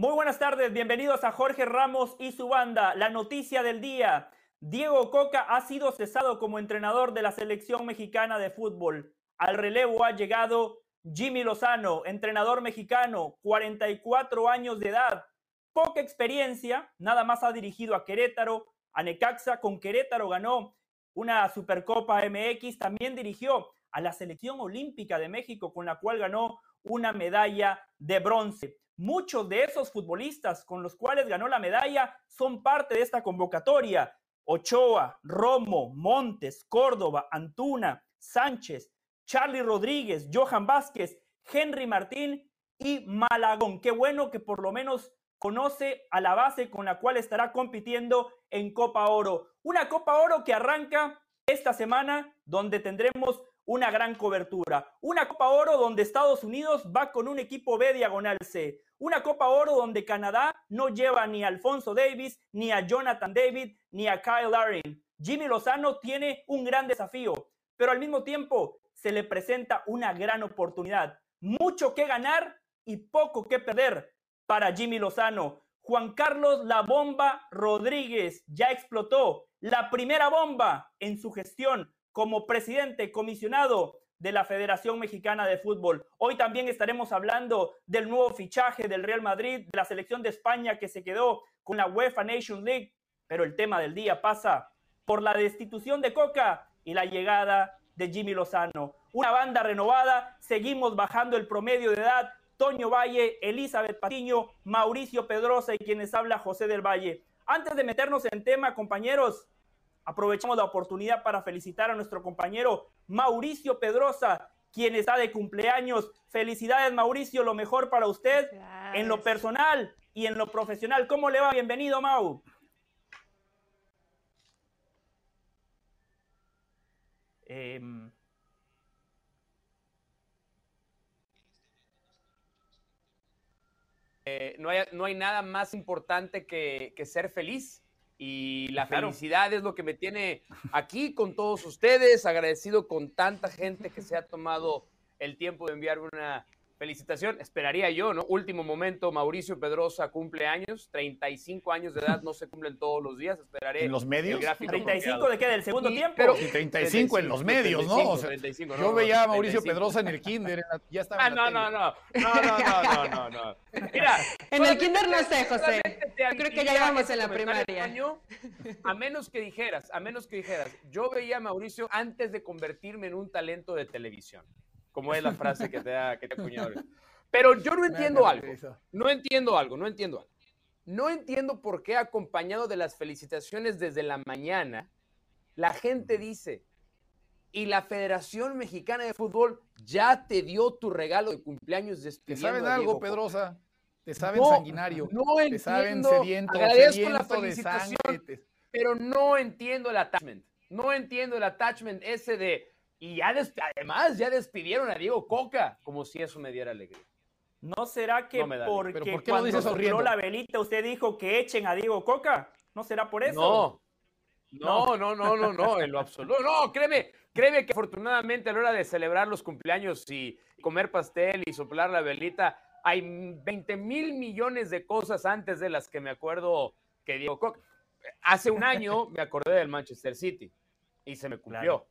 Muy buenas tardes, bienvenidos a Jorge Ramos y su banda. La noticia del día. Diego Coca ha sido cesado como entrenador de la selección mexicana de fútbol. Al relevo ha llegado Jimmy Lozano, entrenador mexicano, 44 años de edad, poca experiencia, nada más ha dirigido a Querétaro, a Necaxa, con Querétaro ganó una Supercopa MX, también dirigió a la selección olímpica de México, con la cual ganó una medalla de bronce. Muchos de esos futbolistas con los cuales ganó la medalla son parte de esta convocatoria. Ochoa, Romo, Montes, Córdoba, Antuna, Sánchez, Charlie Rodríguez, Johan Vázquez, Henry Martín y Malagón. Qué bueno que por lo menos conoce a la base con la cual estará compitiendo en Copa Oro. Una Copa Oro que arranca esta semana donde tendremos una gran cobertura. Una Copa Oro donde Estados Unidos va con un equipo B diagonal C. Una Copa Oro donde Canadá no lleva ni a Alfonso Davis, ni a Jonathan David, ni a Kyle Larin. Jimmy Lozano tiene un gran desafío, pero al mismo tiempo se le presenta una gran oportunidad. Mucho que ganar y poco que perder para Jimmy Lozano. Juan Carlos La Bomba Rodríguez ya explotó la primera bomba en su gestión como presidente comisionado de la Federación Mexicana de Fútbol. Hoy también estaremos hablando del nuevo fichaje del Real Madrid, de la selección de España que se quedó con la UEFA Nation League, pero el tema del día pasa por la destitución de Coca y la llegada de Jimmy Lozano. Una banda renovada, seguimos bajando el promedio de edad. Toño Valle, Elizabeth Patiño, Mauricio Pedrosa y quienes habla José del Valle. Antes de meternos en tema, compañeros, Aprovechamos la oportunidad para felicitar a nuestro compañero Mauricio Pedrosa, quien está de cumpleaños. Felicidades, Mauricio, lo mejor para usted en lo personal y en lo profesional. ¿Cómo le va? Bienvenido, Mau. Em, eh, no, hay, no, hay, nada más importante que, que ser feliz y la felicidad es lo que me tiene aquí con todos ustedes, agradecido con tanta gente que se ha tomado el tiempo de enviar una felicitación, esperaría yo, ¿no? Último momento, Mauricio Pedrosa cumple años, 35 años de edad, no se cumplen todos los días, esperaré. ¿En los medios? El 35 de qué, del segundo tiempo. Pero, y 35, en los medios, ¿no? O sea, 35, Yo veía a Mauricio Pedrosa en el kinder, ya estaba. Ah, en la no, no, no, no, no, no, no, Mira. en el kinder no sé, José. Yo creo que ya íbamos este en la primaria. A menos que dijeras, a menos que dijeras, yo veía a Mauricio antes de convertirme en un talento de televisión como es la frase que te ha, que te Pero yo no entiendo algo. No entiendo algo, no entiendo algo. No entiendo por qué acompañado de las felicitaciones desde la mañana, la gente dice, y la Federación Mexicana de Fútbol ya te dio tu regalo de cumpleaños despidiendo ¿Te saben algo, Pedrosa? ¿Te saben sanguinario? No entiendo. ¿Te saben sediento, agradezco la felicitación, pero no entiendo el attachment. No entiendo el attachment ese de y ya además ya despidieron a Diego Coca, como si eso me diera alegría. ¿No será que porque ¿por qué cuando sopló la velita usted dijo que echen a Diego Coca? ¿No será por eso? No. No, no, no, no, no, en lo absoluto. No, créeme, créeme que afortunadamente a la hora de celebrar los cumpleaños y comer pastel y soplar la velita, hay 20 mil millones de cosas antes de las que me acuerdo que Diego Coca. Hace un año me acordé del Manchester City y se me cumplió.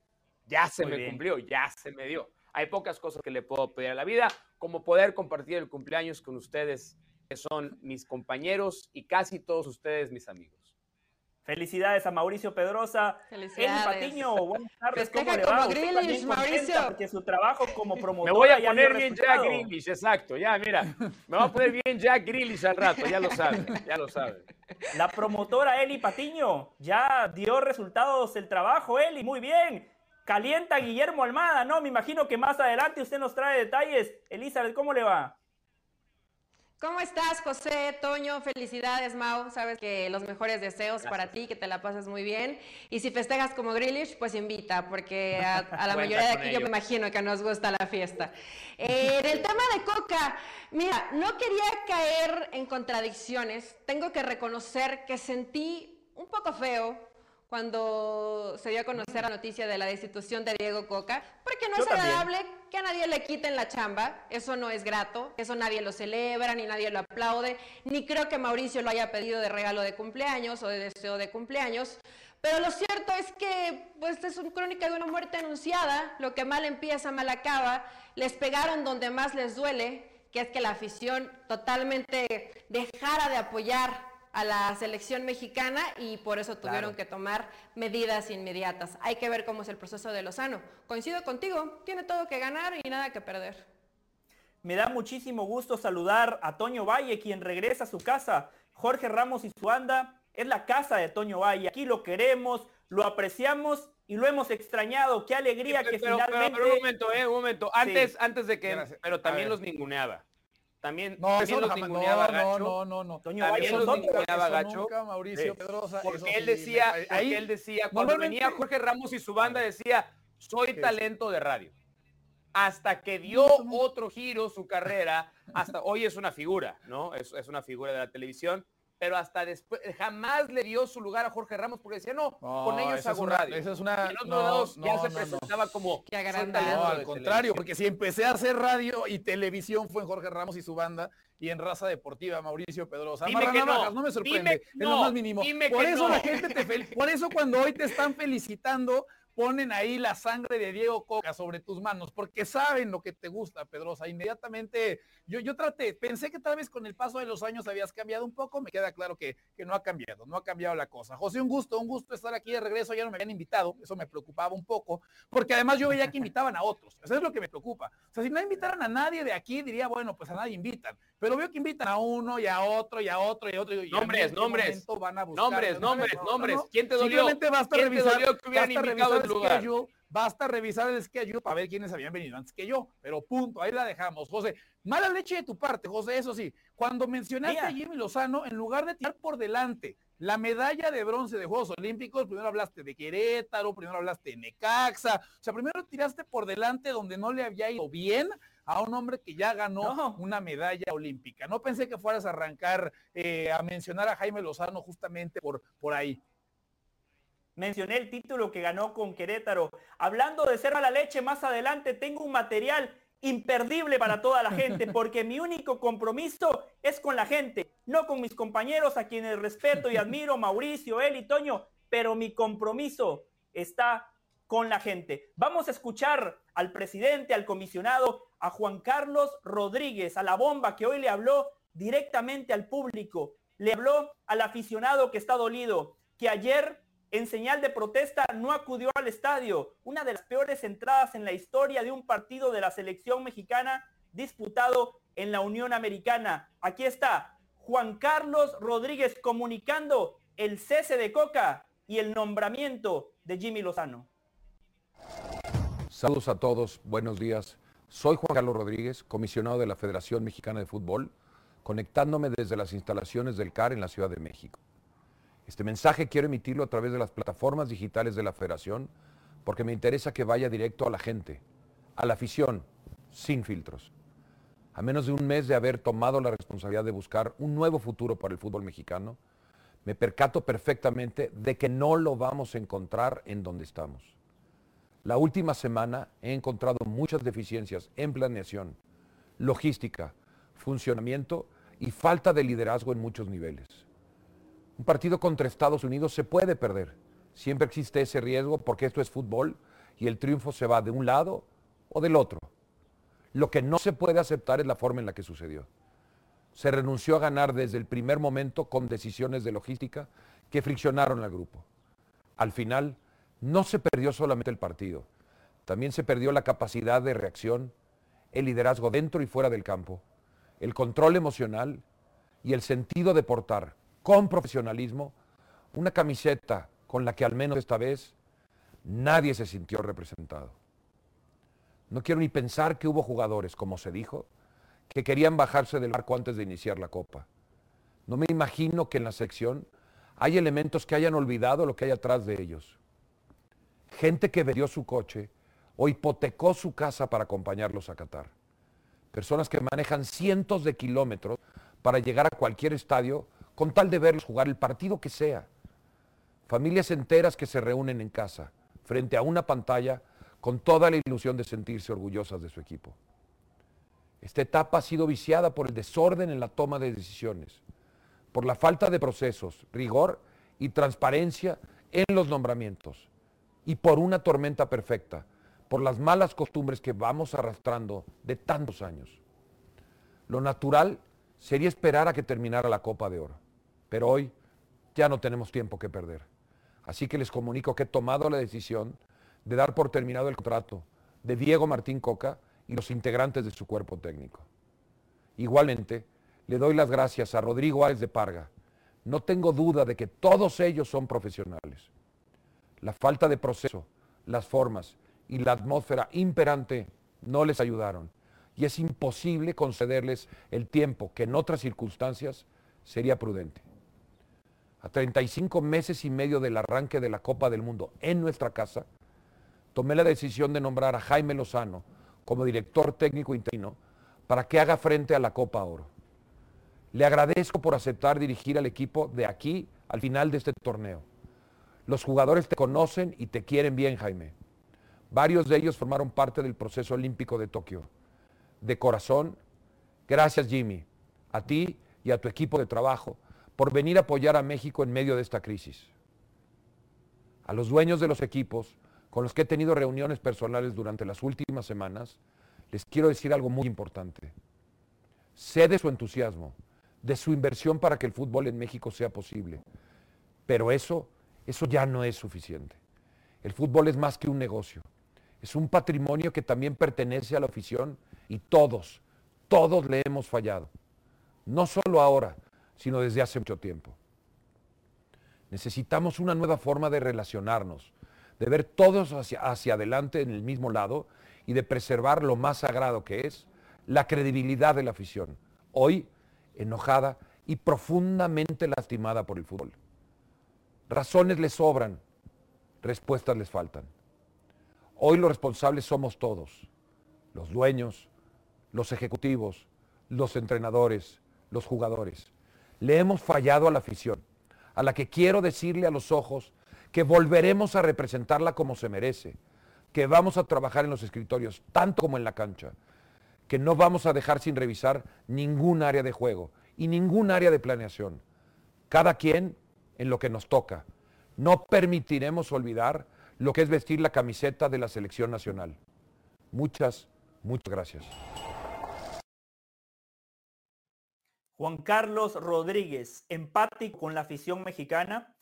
Ya se me cumplió, ya se me dio. Hay pocas cosas que le puedo pedir a la vida, como poder compartir el cumpleaños con ustedes, que son mis compañeros y casi todos ustedes mis amigos. Felicidades a Mauricio Pedrosa. Felicidades. Patiño, buenas tardes. ¿Cómo le va? Grealish, Mauricio. Porque su trabajo como promotor. Me voy a poner bien Jack Grealish, exacto. Ya, mira. Me voy a poner bien Jack Grealish al rato, ya lo sabe, ya lo sabe. La promotora Eli Patiño ya dio resultados el trabajo, Eli, muy bien. Calienta Guillermo Almada, ¿no? Me imagino que más adelante usted nos trae detalles. Elizabeth, ¿cómo le va? ¿Cómo estás, José, Toño? Felicidades, Mau. Sabes que los mejores deseos para ti, que te la pases muy bien. Y si festejas como Grillish, pues invita, porque a, la mayoría de aquí yo me imagino que nos gusta la fiesta. Eh, en el tema de Coca, mira, no quería caer en contradicciones. Tengo que reconocer que sentí un poco feo cuando se dio a conocer la noticia de la destitución de Diego Coca, porque no es agradable que a nadie le quiten la chamba, eso no es grato, eso nadie lo celebra, ni nadie lo aplaude, ni creo que Mauricio lo haya pedido de regalo de cumpleaños o de deseo de cumpleaños, pero lo cierto es que pues es una crónica de una muerte anunciada, lo que mal empieza, mal acaba, les pegaron donde más les duele, que es que la afición totalmente dejara de apoyar a la selección mexicana y por eso tuvieron que tomar medidas inmediatas. Hay que ver cómo es el proceso de Lozano. Coincido contigo, tiene todo que ganar y nada que perder. Me da muchísimo gusto saludar a Toño Valle, quien regresa a su casa. Jorge Ramos y su banda es la casa de Toño Valle. Aquí lo queremos, lo apreciamos y lo hemos extrañado. Qué alegría que finalmente. Pero, un momento, eh, un momento. Antes, antes de que. Pero también los ninguneaba. También, no, también los ninguneaba no, Gacho. No, no, no, Toño también los ninguneaba Gacho. Nunca, Mauricio Pedrosa, porque él decía, ahí, él decía, cuando venía Jorge Ramos y su banda decía, soy talento de radio. Hasta que dio otro giro su carrera, hasta hoy es una figura, ¿no? Es, es una figura de la televisión pero hasta después jamás le dio su lugar a Jorge Ramos porque decía, no, con ellos hago radio. Esa es una, y no, ya se presentaba como que No, al contrario, porque si empecé a hacer radio y televisión fue en Jorge Ramos y su banda y en Raza Deportiva, Mauricio Pedrosa. Dime que no. no me sorprende, es lo más mínimo. por eso la gente te por eso cuando hoy te están felicitando ponen ahí la sangre de Diego Coca sobre tus manos, porque saben lo que te gusta, Pedrosa. Inmediatamente, yo, yo traté, pensé que tal vez con el paso de los años habías cambiado un poco, me queda claro que, que no ha cambiado, no ha cambiado la cosa. José, un gusto, un gusto estar aquí de regreso, ya no me habían invitado, eso me preocupaba un poco, porque además yo veía que invitaban a otros, eso es lo que me preocupa. O sea, si no invitaran a nadie de aquí, diría, bueno, pues a nadie invitan, pero veo que invitan a uno y a otro y a otro y a otro. Y nombres, este nombres, nombres, nombres, nombres, ¿quién te dolió? Simplemente basta revisar, que hubieran invitado basta revisar el schedule para ver quiénes habían venido antes que yo, pero punto, ahí la dejamos. José, mala leche de tu parte, José, eso sí, cuando mencionaste a Jimmy Lozano, en lugar de tirar por delante la medalla de bronce de Juegos Olímpicos, primero hablaste de Querétaro, primero hablaste de Necaxa, o sea, primero tiraste por delante donde no le había ido bien a un hombre que ya ganó una medalla olímpica. No pensé que fueras a arrancar eh, a mencionar a Jaime Lozano justamente por, por ahí mencioné el título que ganó con Querétaro. Hablando de ser a la leche, más adelante tengo un material imperdible para toda la gente, porque mi único compromiso es con la gente, no con mis compañeros a quienes respeto y admiro, Mauricio, él y Toño, pero mi compromiso está con la gente. Vamos a escuchar al presidente, al comisionado, a Juan Carlos Rodríguez, a la bomba que hoy le habló directamente al público, le habló al aficionado que está dolido, que ayer en señal de protesta no acudió al estadio, una de las peores entradas en la historia de un partido de la selección mexicana disputado en la Unión Americana. Aquí está Juan Carlos Rodríguez comunicando el cese de Coca y el nombramiento de Jimmy Lozano. Saludos a todos, buenos días. Soy Juan Carlos Rodríguez, comisionado de la Federación Mexicana de Fútbol, conectándome desde las instalaciones del CAR en la Ciudad de México. Este mensaje quiero emitirlo a través de las plataformas digitales de la federación porque me interesa que vaya directo a la gente, a la afición, sin filtros. A menos de un mes de haber tomado la responsabilidad de buscar un nuevo futuro para el fútbol mexicano, me percato perfectamente de que no lo vamos a encontrar en donde estamos. La última semana he encontrado muchas deficiencias en planeación, logística, funcionamiento y falta de liderazgo en muchos niveles. Un partido contra Estados Unidos se puede perder. Siempre existe ese riesgo porque esto es fútbol y el triunfo se va de un lado o del otro. Lo que no se puede aceptar es la forma en la que sucedió. Se renunció a ganar desde el primer momento con decisiones de logística que friccionaron al grupo. Al final, no se perdió solamente el partido, también se perdió la capacidad de reacción, el liderazgo dentro y fuera del campo, el control emocional y el sentido de portar con profesionalismo, una camiseta con la que al menos esta vez nadie se sintió representado. No quiero ni pensar que hubo jugadores, como se dijo, que querían bajarse del barco antes de iniciar la copa. No me imagino que en la sección hay elementos que hayan olvidado lo que hay atrás de ellos. Gente que vendió su coche o hipotecó su casa para acompañarlos a Qatar. Personas que manejan cientos de kilómetros para llegar a cualquier estadio con tal de verlos jugar el partido que sea. Familias enteras que se reúnen en casa, frente a una pantalla, con toda la ilusión de sentirse orgullosas de su equipo. Esta etapa ha sido viciada por el desorden en la toma de decisiones, por la falta de procesos, rigor y transparencia en los nombramientos, y por una tormenta perfecta, por las malas costumbres que vamos arrastrando de tantos años. Lo natural sería esperar a que terminara la Copa de Oro, pero hoy ya no tenemos tiempo que perder. Así que les comunico que he tomado la decisión de dar por terminado el contrato de Diego Martín Coca y los integrantes de su cuerpo técnico. Igualmente, le doy las gracias a Rodrigo Álvarez de Parga. No tengo duda de que todos ellos son profesionales. La falta de proceso, las formas y la atmósfera imperante no les ayudaron y es imposible concederles el tiempo que en otras circunstancias sería prudente. A 35 meses y medio del arranque de la Copa del Mundo en nuestra casa, tomé la decisión de nombrar a Jaime Lozano como director técnico interino para que haga frente a la Copa Oro. Le agradezco por aceptar dirigir al equipo de aquí al final de este torneo. Los jugadores te conocen y te quieren bien, Jaime. Varios de ellos formaron parte del proceso olímpico de Tokio. De corazón, gracias Jimmy, a ti y a tu equipo de trabajo por venir a apoyar a México en medio de esta crisis. A los dueños de los equipos con los que he tenido reuniones personales durante las últimas semanas, les quiero decir algo muy importante. Sé de su entusiasmo, de su inversión para que el fútbol en México sea posible, pero eso, eso ya no es suficiente. El fútbol es más que un negocio. Es un patrimonio que también pertenece a la afición y todos, todos le hemos fallado. No solo ahora, sino desde hace mucho tiempo. Necesitamos una nueva forma de relacionarnos, de ver todos hacia, hacia adelante en el mismo lado y de preservar lo más sagrado que es la credibilidad de la afición, hoy enojada y profundamente lastimada por el fútbol. Razones les sobran, respuestas les faltan. Hoy los responsables somos todos, los dueños, los ejecutivos, los entrenadores, los jugadores. Le hemos fallado a la afición, a la que quiero decirle a los ojos que volveremos a representarla como se merece, que vamos a trabajar en los escritorios tanto como en la cancha, que no vamos a dejar sin revisar ningún área de juego y ningún área de planeación. Cada quien en lo que nos toca. No permitiremos olvidar lo que es vestir la camiseta de la selección nacional. Muchas, muchas gracias. Juan Carlos Rodríguez, empático con la afición mexicana,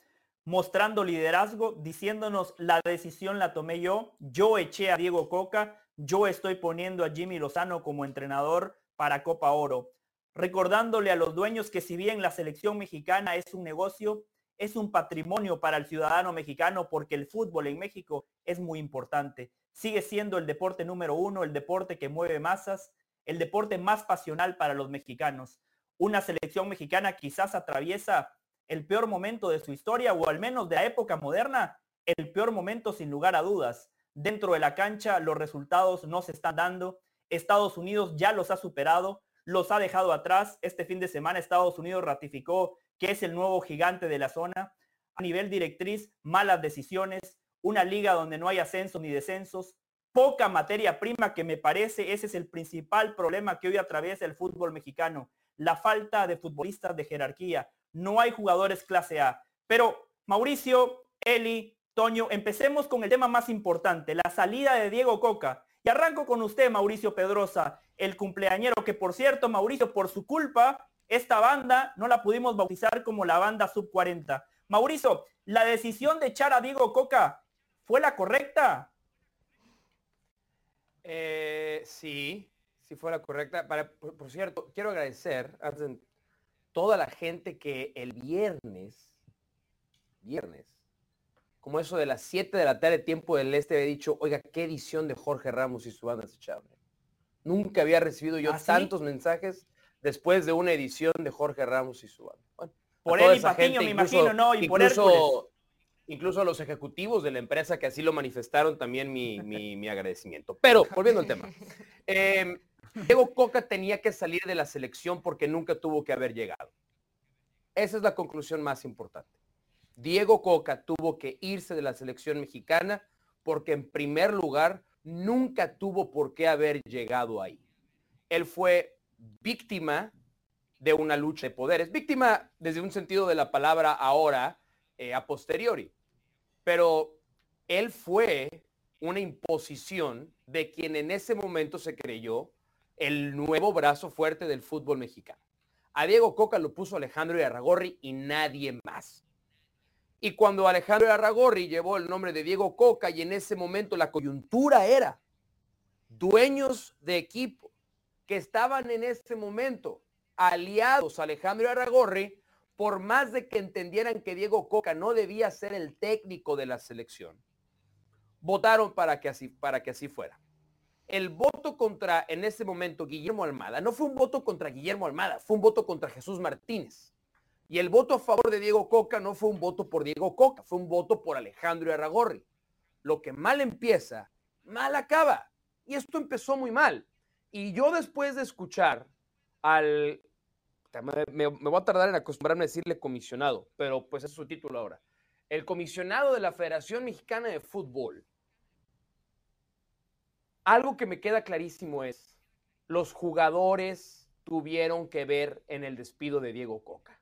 mostrando liderazgo, diciéndonos la decisión la tomé yo, yo eché a Diego Coca, yo estoy poniendo a Jimmy Lozano como entrenador para Copa Oro, recordándole a los dueños que si bien la selección mexicana es un negocio, es un patrimonio para el ciudadano mexicano porque el fútbol en México es muy importante. Sigue siendo el deporte número uno, el deporte que mueve masas, el deporte más pasional para los mexicanos. Una selección mexicana quizás atraviesa el peor momento de su historia o al menos de la época moderna, el peor momento sin lugar a dudas. Dentro de la cancha los resultados no se están dando. Estados Unidos ya los ha superado, los ha dejado atrás. Este fin de semana Estados Unidos ratificó que es el nuevo gigante de la zona. A nivel directriz, malas decisiones, una liga donde no hay ascensos ni descensos, poca materia prima que me parece ese es el principal problema que hoy atraviesa el fútbol mexicano, la falta de futbolistas de jerarquía. No hay jugadores clase A. Pero Mauricio, Eli, Toño, empecemos con el tema más importante, la salida de Diego Coca. Y arranco con usted, Mauricio Pedrosa, el cumpleañero, que por cierto, Mauricio, por su culpa, esta banda no la pudimos bautizar como la banda sub 40. Mauricio, ¿la decisión de echar a Diego Coca fue la correcta? Eh, sí, sí fue la correcta. Para, por, cierto, quiero agradecer a toda la gente que el viernes, viernes, como eso de las 7 de la tarde, tiempo del este, había dicho, oiga, qué edición de Jorge Ramos y su banda se Nunca había recibido yo ¿Ah, tantos mensajes después de una edición de Jorge Ramos y su banda. por él y Patiño, me imagino, ¿no? Y por incluso, incluso a los ejecutivos de la empresa que así lo manifestaron también mi, agradecimiento. Pero, volviendo al tema. Eh, Diego Coca tenía que salir de la selección porque nunca tuvo que haber llegado. Esa es la conclusión más importante. Diego Coca tuvo que irse de la selección mexicana porque en primer lugar nunca tuvo por qué haber llegado ahí. Él fue víctima de una lucha de poderes, víctima desde un sentido de la palabra ahora, eh, a posteriori, pero él fue una imposición de quien en ese momento se creyó el nuevo brazo fuerte del fútbol mexicano. A Diego Coca lo puso Alejandro Arragorri y nadie más. Y cuando Alejandro Arragorri llevó el nombre de Diego Coca y en ese momento la coyuntura era dueños de equipo que estaban en ese momento aliados a Alejandro Arragorri, por más de que entendieran que Diego Coca no debía ser el técnico de la selección, votaron para que así, para que así fuera. El voto contra, en ese momento, Guillermo Almada, no fue un voto contra Guillermo Almada, fue un voto contra Jesús Martínez. Y el voto a favor de Diego Coca no fue un voto por Diego Coca, fue un voto por Alejandro Arragorri. Lo que mal empieza, mal acaba. Y esto empezó muy mal. Y yo después de escuchar al... Me, me voy a tardar en acostumbrarme a decirle comisionado, pero pues es su título ahora. El comisionado de la Federación Mexicana de Fútbol. Algo que me queda clarísimo es, los jugadores tuvieron que ver en el despido de Diego Coca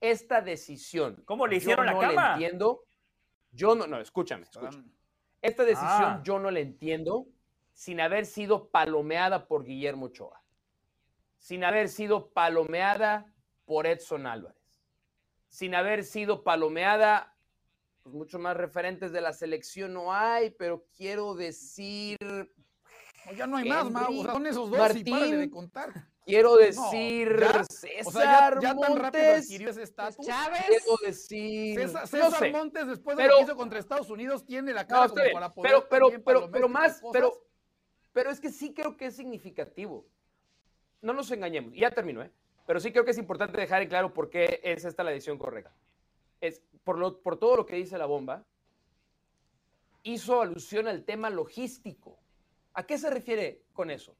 esta decisión. ¿Cómo le hicieron yo no la cama? entiendo. Yo no, no, escúchame, escúchame. Esta decisión ah. yo no la entiendo sin haber sido palomeada por Guillermo Ochoa, sin haber sido palomeada por Edson Álvarez, sin haber sido palomeada, pues muchos más referentes de la selección no hay, pero quiero decir... ya no hay más, Mau, son esos dos Martín, de contar. Quiero decir César ya, tan rápido adquirió ese estatus. Chávez. Quiero decir. César, Montes, después de lo que hizo contra Estados Unidos, tiene la cara como para poder. Pero, pero, pero, pero más, pero, pero es que sí creo que es significativo. No nos engañemos. Ya termino, ¿eh? Pero sí creo que es importante dejar en claro por qué es esta la decisión correcta. Es por, lo, por todo lo que dice la bomba, hizo alusión al tema logístico. ¿A qué se refiere con eso?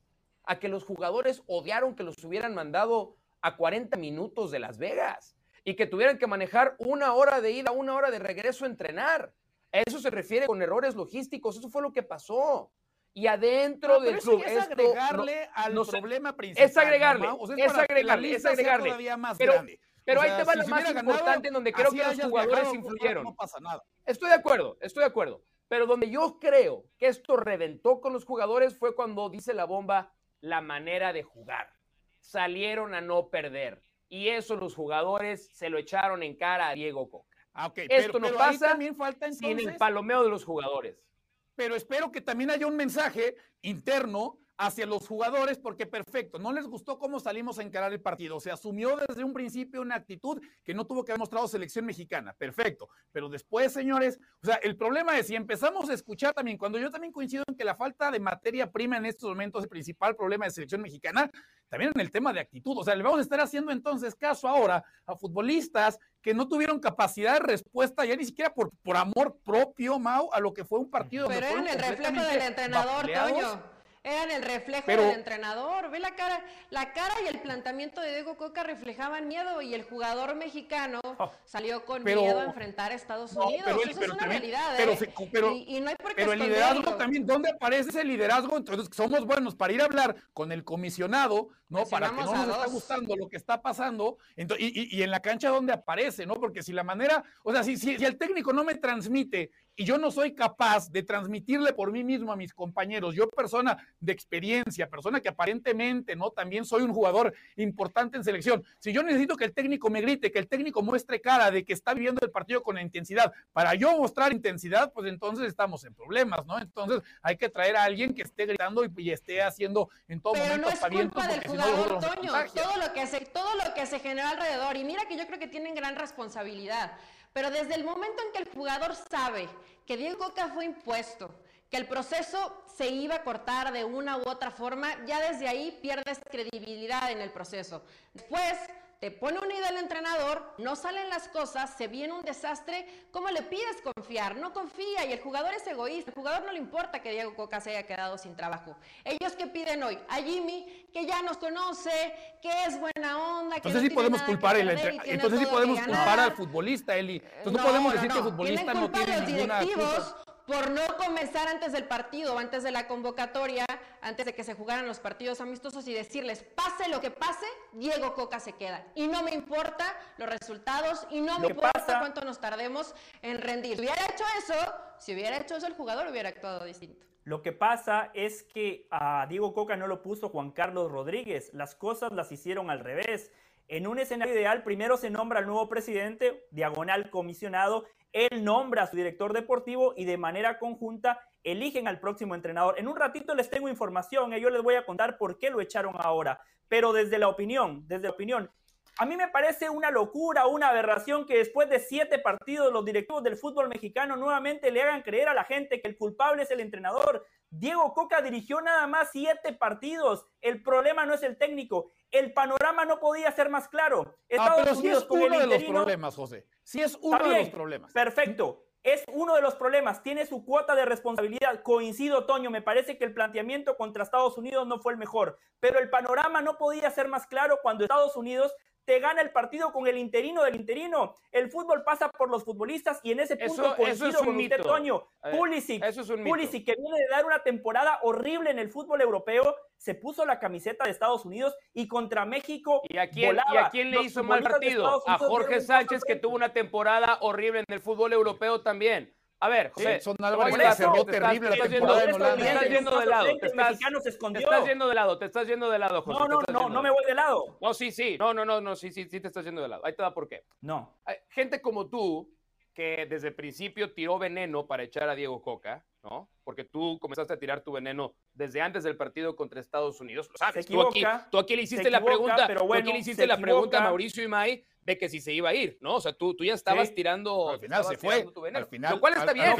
A que los jugadores odiaron que los hubieran mandado a 40 minutos de Las Vegas y que tuvieran que manejar una hora de ida, una hora de regreso a entrenar. A eso se refiere con errores logísticos, eso fue lo que pasó. Y adentro del club. Es agregarle al problema principal. Es agregarle, es, agregarle, es agregarle. Más pero, pero ahí te va lo más importante en donde creo que los jugadores influyeron. No pasa nada. Estoy de acuerdo, estoy de acuerdo. Pero donde yo creo que esto reventó con los jugadores fue cuando dice la bomba, la manera de jugar. Salieron a no perder. Y eso los jugadores se lo echaron en cara a Diego Coca. Ah, Esto no pasa también falta, sin el palomeo de los jugadores. Pero espero que también haya un mensaje interno hacia los jugadores porque perfecto, no les gustó cómo salimos a encarar el partido, se asumió desde un principio una actitud que no tuvo que haber mostrado selección mexicana, perfecto, pero después, señores, o sea, el problema es si empezamos a escuchar también, cuando yo también coincido en que la falta de materia prima en estos momentos es el principal problema de selección mexicana, también en el tema de actitud, o sea, le vamos a estar haciendo entonces caso ahora a futbolistas que no tuvieron capacidad de respuesta ya ni siquiera por, por amor propio, Mau, a lo que fue un partido. Pero en el reflejo del entrenador, Toño. Eran el reflejo del entrenador. Ve la cara, la cara y el planteamiento de Diego Coca reflejaban miedo y el jugador mexicano oh, salió con miedo a enfrentar a Estados Unidos. Pero, Eso es una realidad, ¿eh? y, no hay por qué Pero el liderazgo también, ¿dónde aparece ese liderazgo? Entonces somos buenos para ir a hablar con el comisionado, ¿no? Para que no nos está gustando lo que está pasando. y, y, en la cancha donde aparece, ¿no? Porque si la manera, o sea, si, si, si el técnico no me transmite y yo no soy capaz de transmitirle por mí mismo a mis compañeros, yo persona de experiencia, persona que aparentemente, ¿no? También soy un jugador importante en selección. Si yo necesito que el técnico me grite, que el técnico muestre cara de que está viviendo el partido con intensidad, para yo mostrar intensidad, pues entonces estamos en problemas, ¿no? Entonces hay que traer a alguien que esté gritando y, esté haciendo en todo momento no es culpa del jugador, Toño, todo lo que se todo lo que se generó alrededor y mira que yo creo que tienen gran responsabilidad. Pero desde el momento en que el jugador sabe que Diego Coca fue impuesto, que el proceso se iba a cortar de una u otra forma, ya desde ahí pierdes credibilidad en el proceso. Después te pone unida el entrenador, no salen las cosas, se viene un desastre, ¿cómo le pides confiar? No confía y el jugador es egoísta, el jugador no le importa que Diego Coca se haya quedado sin trabajo. Ellos que piden hoy a Jimmy, que ya nos conoce, que es buena onda, que entonces no sí podemos culpar el entonces sí podemos culpar al futbolista, Eli. Entonces no, podemos decir que el futbolista no tiene ninguna por no comenzar antes del partido, antes de la convocatoria, antes de que se jugaran los partidos amistosos y decirles, pase lo que pase, Diego Coca se queda. Y no me importa los resultados y no me importa cuánto nos tardemos en rendir. Si hubiera hecho eso, si hubiera hecho eso el jugador hubiera actuado distinto. Lo que pasa es que a Diego Coca no lo puso Juan Carlos Rodríguez. Las cosas las hicieron al revés. En un escenario ideal, primero se nombra al nuevo presidente, diagonal comisionado, él nombra a su director deportivo y de manera conjunta eligen al próximo entrenador. En un ratito les tengo información, ¿eh? yo les voy a contar por qué lo echaron ahora, pero desde la opinión, desde la opinión. A mí me parece una locura, una aberración que después de siete partidos los directivos del fútbol mexicano nuevamente le hagan creer a la gente que el culpable es el entrenador. Diego Coca dirigió nada más siete partidos. El problema no es el técnico. El panorama no podía ser más claro. Ah, Estados pero Unidos es uno de los problemas, José. Sí es uno de los problemas. Perfecto. Es uno de los problemas. Tiene su cuota de responsabilidad. Coincido, Toño. Me parece que el planteamiento contra Estados Unidos no fue el mejor. Pero el panorama no podía ser más claro cuando Estados Unidos te gana el partido con el interino del interino. El fútbol pasa por los futbolistas y en ese punto coincido con usted, Toño. Pulisic, Pulisic, que viene de dar una temporada horrible en el fútbol europeo, se puso la camiseta de Estados Unidos y contra México ¿Y a quién, ¿y a quién le hizo mal partido? A Jorge Sánchez, que tuvo una temporada horrible en el fútbol europeo también. A ver, José. son Álvarez que cerró terrible la temporada en Holanda. Te estás yendo de lado. Te estás, te estás yendo de lado. Te estás yendo de lado, José. No, no, no, no me voy de lado. No, sí, sí. No, no, no, no, sí, sí, sí te estás yendo de lado. Ahí te da por qué. No. Gente como tú, que desde el principio tiró veneno para echar a Diego Coca, ¿no? Porque tú comenzaste a tirar tu veneno desde antes del partido contra Estados Unidos. Lo sabes. tú, aquí, tú aquí le hiciste la pregunta. Pero bueno, tú aquí le hiciste la pregunta a Mauricio Imay de que si se iba a ir, ¿no? O sea, tú, tú ya estabas tirando. al final se fue. Al final, lo cual está bien.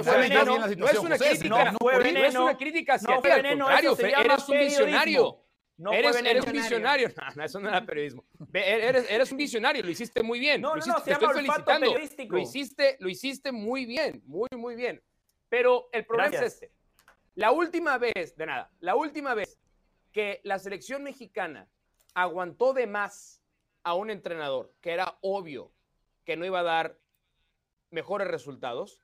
no, es una crítica. No, no es una crítica hacia ti. Al contrario, eres un visionario. No eres, eres un visionario. No, eso no era periodismo. Eres, eres un visionario, lo hiciste muy bien. No, lo hiciste, no, se te estoy felicitando. Lo hiciste, lo hiciste muy bien, muy, muy bien. Pero el problema es este. La última vez, de nada, la última vez que la selección mexicana aguantó de más a un entrenador que era obvio que no iba a dar mejores resultados,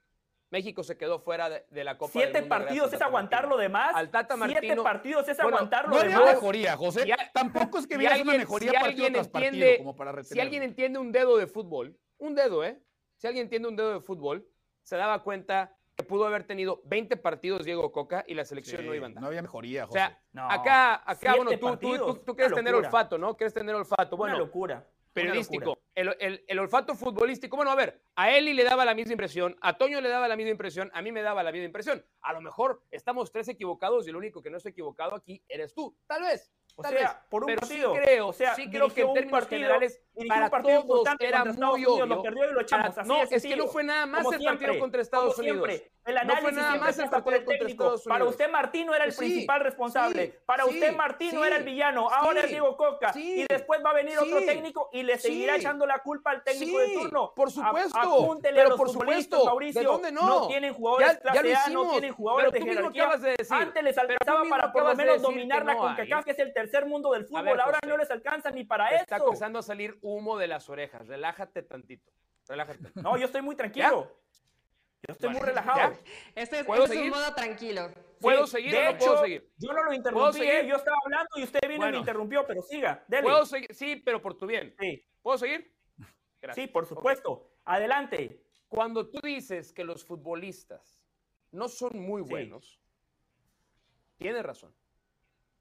México se quedó fuera de, la Copa Siete del Mundo partidos es aguantar lo demás. Al Tata Martino, Siete partidos es aguantar lo no demás. Mejoría, José. Tampoco es que veas una mejoría si partido tras entiende, partido, como para Si alguien entiende un dedo de fútbol, un dedo, ¿eh? Si alguien entiende un dedo de fútbol, se daba cuenta que pudo haber tenido 20 partidos Diego Coca y la selección no iba a andar. No había mejoría, José. O sea, acá, acá bueno, tú, tú, tú, quieres tener olfato, ¿no? Quieres tener olfato. Bueno, una locura. Periodístico. El, el, el, olfato futbolístico. Bueno, a ver, a Eli le daba la misma impresión, a Toño le daba la misma impresión, a mí me daba la misma impresión. A lo mejor estamos tres equivocados y el único que no está equivocado aquí eres tú. Tal vez. O sea, por un pero partido. Sí creo, o sea, sí creo que en términos partido, generales para todos era muy obvio. Lo perdió y lo echamos. Para, no, es, que no fue nada más el partido contra Estados Unidos. El análisis no fue nada más el partido contra Estados Unidos. Para usted Martín no era el principal responsable. para usted Martín no era el villano. Ahora es Diego Coca. Y después va a venir otro técnico y le seguirá echando la culpa al técnico de turno. Por supuesto. Apúntele pero por supuesto. Mauricio. ¿De dónde no? No tienen jugadores clase A, no tienen jugadores de jerarquía. Antes les alcanzaba para por lo menos dominar la CONCACAF, que es el tercer mundo del fútbol ahora no les alcanza ni para eso. Está empezando a salir humo de las orejas. Relájate tantito. Relájate. No, yo estoy muy tranquilo. Yo estoy muy relajado. Este es, ¿Puedo seguir? un modo tranquilo. ¿Puedo seguir o no puedo seguir? Yo no lo interrumpí, ¿eh? yo estaba hablando y usted vino y me interrumpió, pero siga, dele. ¿Puedo seguir? Sí, pero por tu bien. Sí. ¿Puedo seguir? Sí, por supuesto. Adelante. Cuando tú dices que los futbolistas no son muy buenos, tienes razón.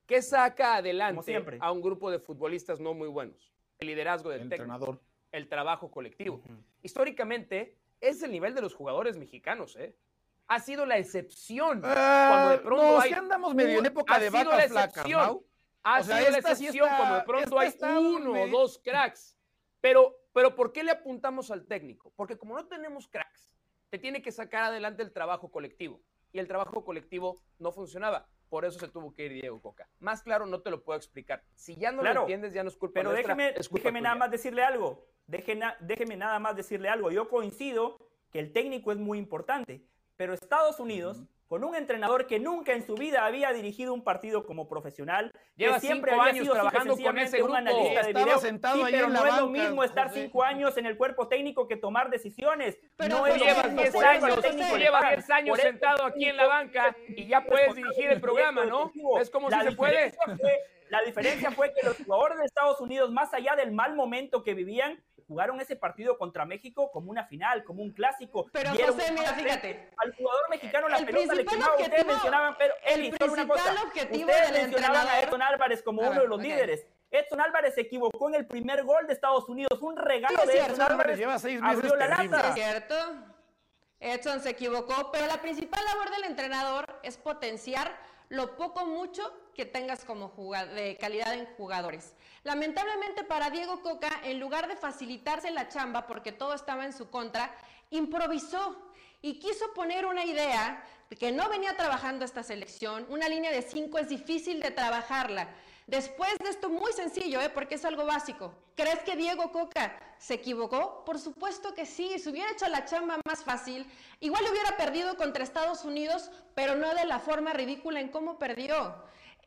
¿Qué saca adelante a un grupo de futbolistas no muy buenos? El liderazgo del entrenador. El trabajo colectivo. Históricamente, es el nivel de los jugadores mexicanos, ¿eh? Ha sido la excepción. Ah, cuando de pronto no, hay. Si andamos medio en época de vacas flacas, ¿no? Ha sido la excepción cuando de pronto hay uno o dos cracks. Pero, pero ¿por qué le apuntamos al técnico? Porque como no tenemos cracks, te tiene que sacar adelante el trabajo colectivo. Y el trabajo colectivo no funcionaba. Por eso se tuvo que ir Diego Coca. Más claro no te lo puedo explicar. Si ya no lo entiendes, ya no es culpa Pero déjeme, déjeme nada más decirle algo. déjeme nada más decirle algo. Yo coincido que el técnico es muy importante, pero Estados Unidos con un entrenador que nunca en su vida había dirigido un partido como profesional, Lleva que siempre cinco había años sido trabajando con ese grupo. un analista de Estaba video. sentado Sí, pero en la no es lo mismo estar José. cinco años en el cuerpo técnico que tomar decisiones. Pero no es llevas mismo, 10 por eso al años, técnico pagan. 10 años sentado aquí en la banca y ya puedes dirigir el programa, ¿no? ¿Ves cómo sí La se puede? fue- la diferencia fue que los jugadores de Estados Unidos, más allá del mal momento que vivían, jugaron ese partido contra México como una final, como un clásico. Pero, Dieron José, mira, fíjate. Al jugador mexicano la El pelota le principal quemaba. Ustedes mencionaban, pero el Eli, solo una cosa. principal objetivo Ustedes del mencionaban a Edson Álvarez como A uno ver, de los líderes. Edson Álvarez se equivocó en el primer gol de Estados Unidos, un regalo Sí, es de cierto. Edson Álvarez. Lleva seis meses abrió la lata. Es cierto. Edson se equivocó, pero la principal labor del entrenador es potenciar lo poco mucho que tengas como juga- de calidad en jugadores. Lamentablemente para Diego Coca, en lugar de facilitarse la chamba porque todo estaba en su contra, improvisó y quiso poner una idea de que no venía trabajando esta selección. Una línea de cinco es difícil de trabajarla. Después de esto, muy sencillo, ¿eh? porque es algo básico. ¿Crees que Diego Coca se equivocó? Por supuesto que sí. Si hubiera hecho la chamba más fácil, igual hubiera perdido contra Estados Unidos, pero no de la forma ridícula en cómo perdió.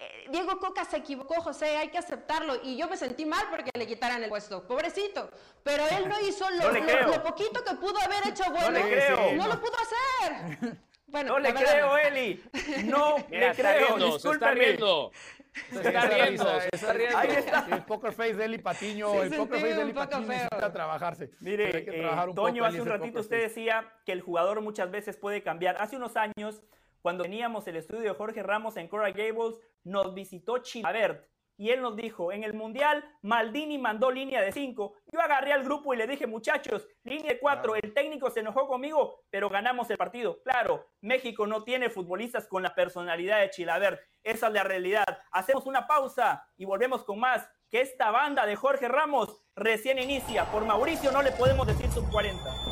Eh, Diego Coca se equivocó, José, hay que aceptarlo. Y yo me sentí mal porque le quitaran el puesto, pobrecito. Pero él no hizo lo, No poquito que pudo haber hecho bueno. le creo. No lo pudo hacer. Bueno, No le verdad, creo, no. Eli. No Mira, le está creo. riendo, se está riendo. Se está riendo, risa, se esa está riendo. Ahí está. El poker face de Eli Patiño, Sí, el poker face de Eli Patiño feo. necesita trabajarse. Mire, eh, Toño, poco, hace Eli, un ratito usted face. decía que el jugador muchas veces puede cambiar. Hace unos años, cuando teníamos el estudio de Jorge Ramos en Cora Gables, nos visitó Chilabert y él nos dijo, en el Mundial, Maldini mandó línea de 5. Yo agarré al grupo y le dije, muchachos, línea de 4. El técnico se enojó conmigo, pero ganamos el partido. Claro, México no tiene futbolistas con la personalidad de Chilabert. Esa es la realidad. Hacemos una pausa y volvemos con más. Que esta banda de Jorge Ramos recién inicia. Por Mauricio no le podemos decir sub 40.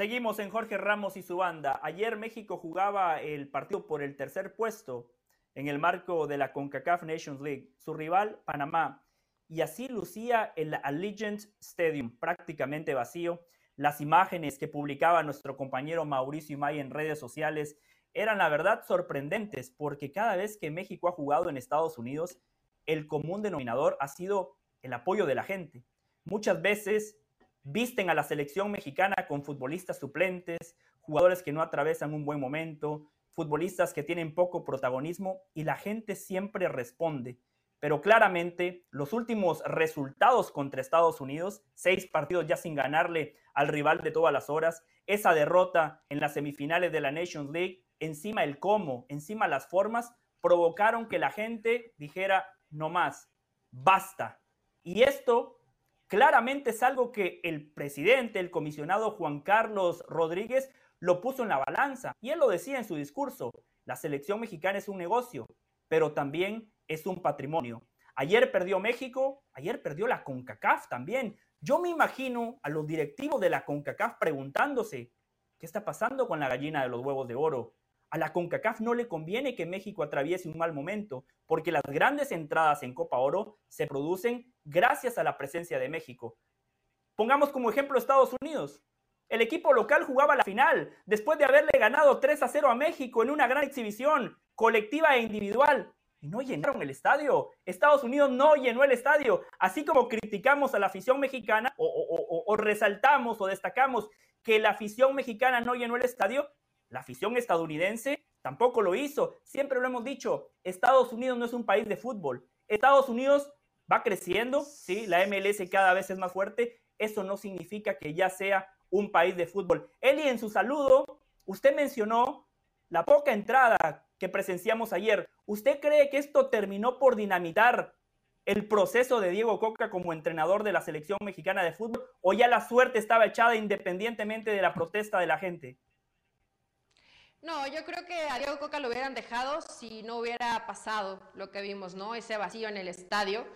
Seguimos en Jorge Ramos y su banda. Ayer México jugaba el partido por el tercer puesto en el marco de la CONCACAF Nations League. Su rival, Panamá. Y así lucía el Allegiant Stadium, prácticamente vacío. Las imágenes que publicaba nuestro compañero Mauricio Imay en redes sociales eran la verdad sorprendentes, porque cada vez que México ha jugado en Estados Unidos, el común denominador ha sido el apoyo de la gente. Muchas veces visten a la selección mexicana con futbolistas suplentes, jugadores que no atravesan un buen momento, futbolistas que tienen poco protagonismo y la gente siempre responde. Pero claramente los últimos resultados contra Estados Unidos, seis partidos ya sin ganarle al rival de todas las horas, esa derrota en las semifinales de la Nations League, encima el cómo, encima las formas, provocaron que la gente dijera, no más, basta. Y esto claramente es algo que el presidente, el comisionado Juan Carlos Rodríguez, lo puso en la balanza. Y él lo decía en su discurso, la selección mexicana es un negocio, pero también es un patrimonio. Ayer perdió México, ayer perdió la CONCACAF también. Yo me imagino a los directivos de la CONCACAF preguntándose, ¿qué está pasando con la gallina de los huevos de oro? A la CONCACAF no le conviene que México atraviese un mal momento, porque las grandes entradas en Copa Oro se producen gracias a la presencia de México. Pongamos como ejemplo Estados Unidos. El equipo local jugaba la final después de haberle ganado 3 a 0 a México en una gran exhibición colectiva e individual. Y no llenaron el estadio. Estados Unidos no llenó el estadio. Así como criticamos a la afición mexicana o, o- resaltamos o destacamos que la afición mexicana no llenó el estadio, la afición estadounidense tampoco lo hizo. Siempre lo hemos dicho, Estados Unidos no es un país de fútbol. Estados Unidos va creciendo, ¿sí? la MLS cada vez es más fuerte. Eso no significa que ya sea un país de fútbol. Eli, en su saludo, usted mencionó la poca entrada que presenciamos ayer. ¿Usted cree que esto terminó por dinamitar el proceso de Diego Coca como entrenador de la selección mexicana de fútbol o ya la suerte estaba echada independientemente de la protesta de la gente? No, yo creo que a Diego Coca lo hubieran dejado si no hubiera pasado lo que vimos, ¿no? Ese vacío en el estadio.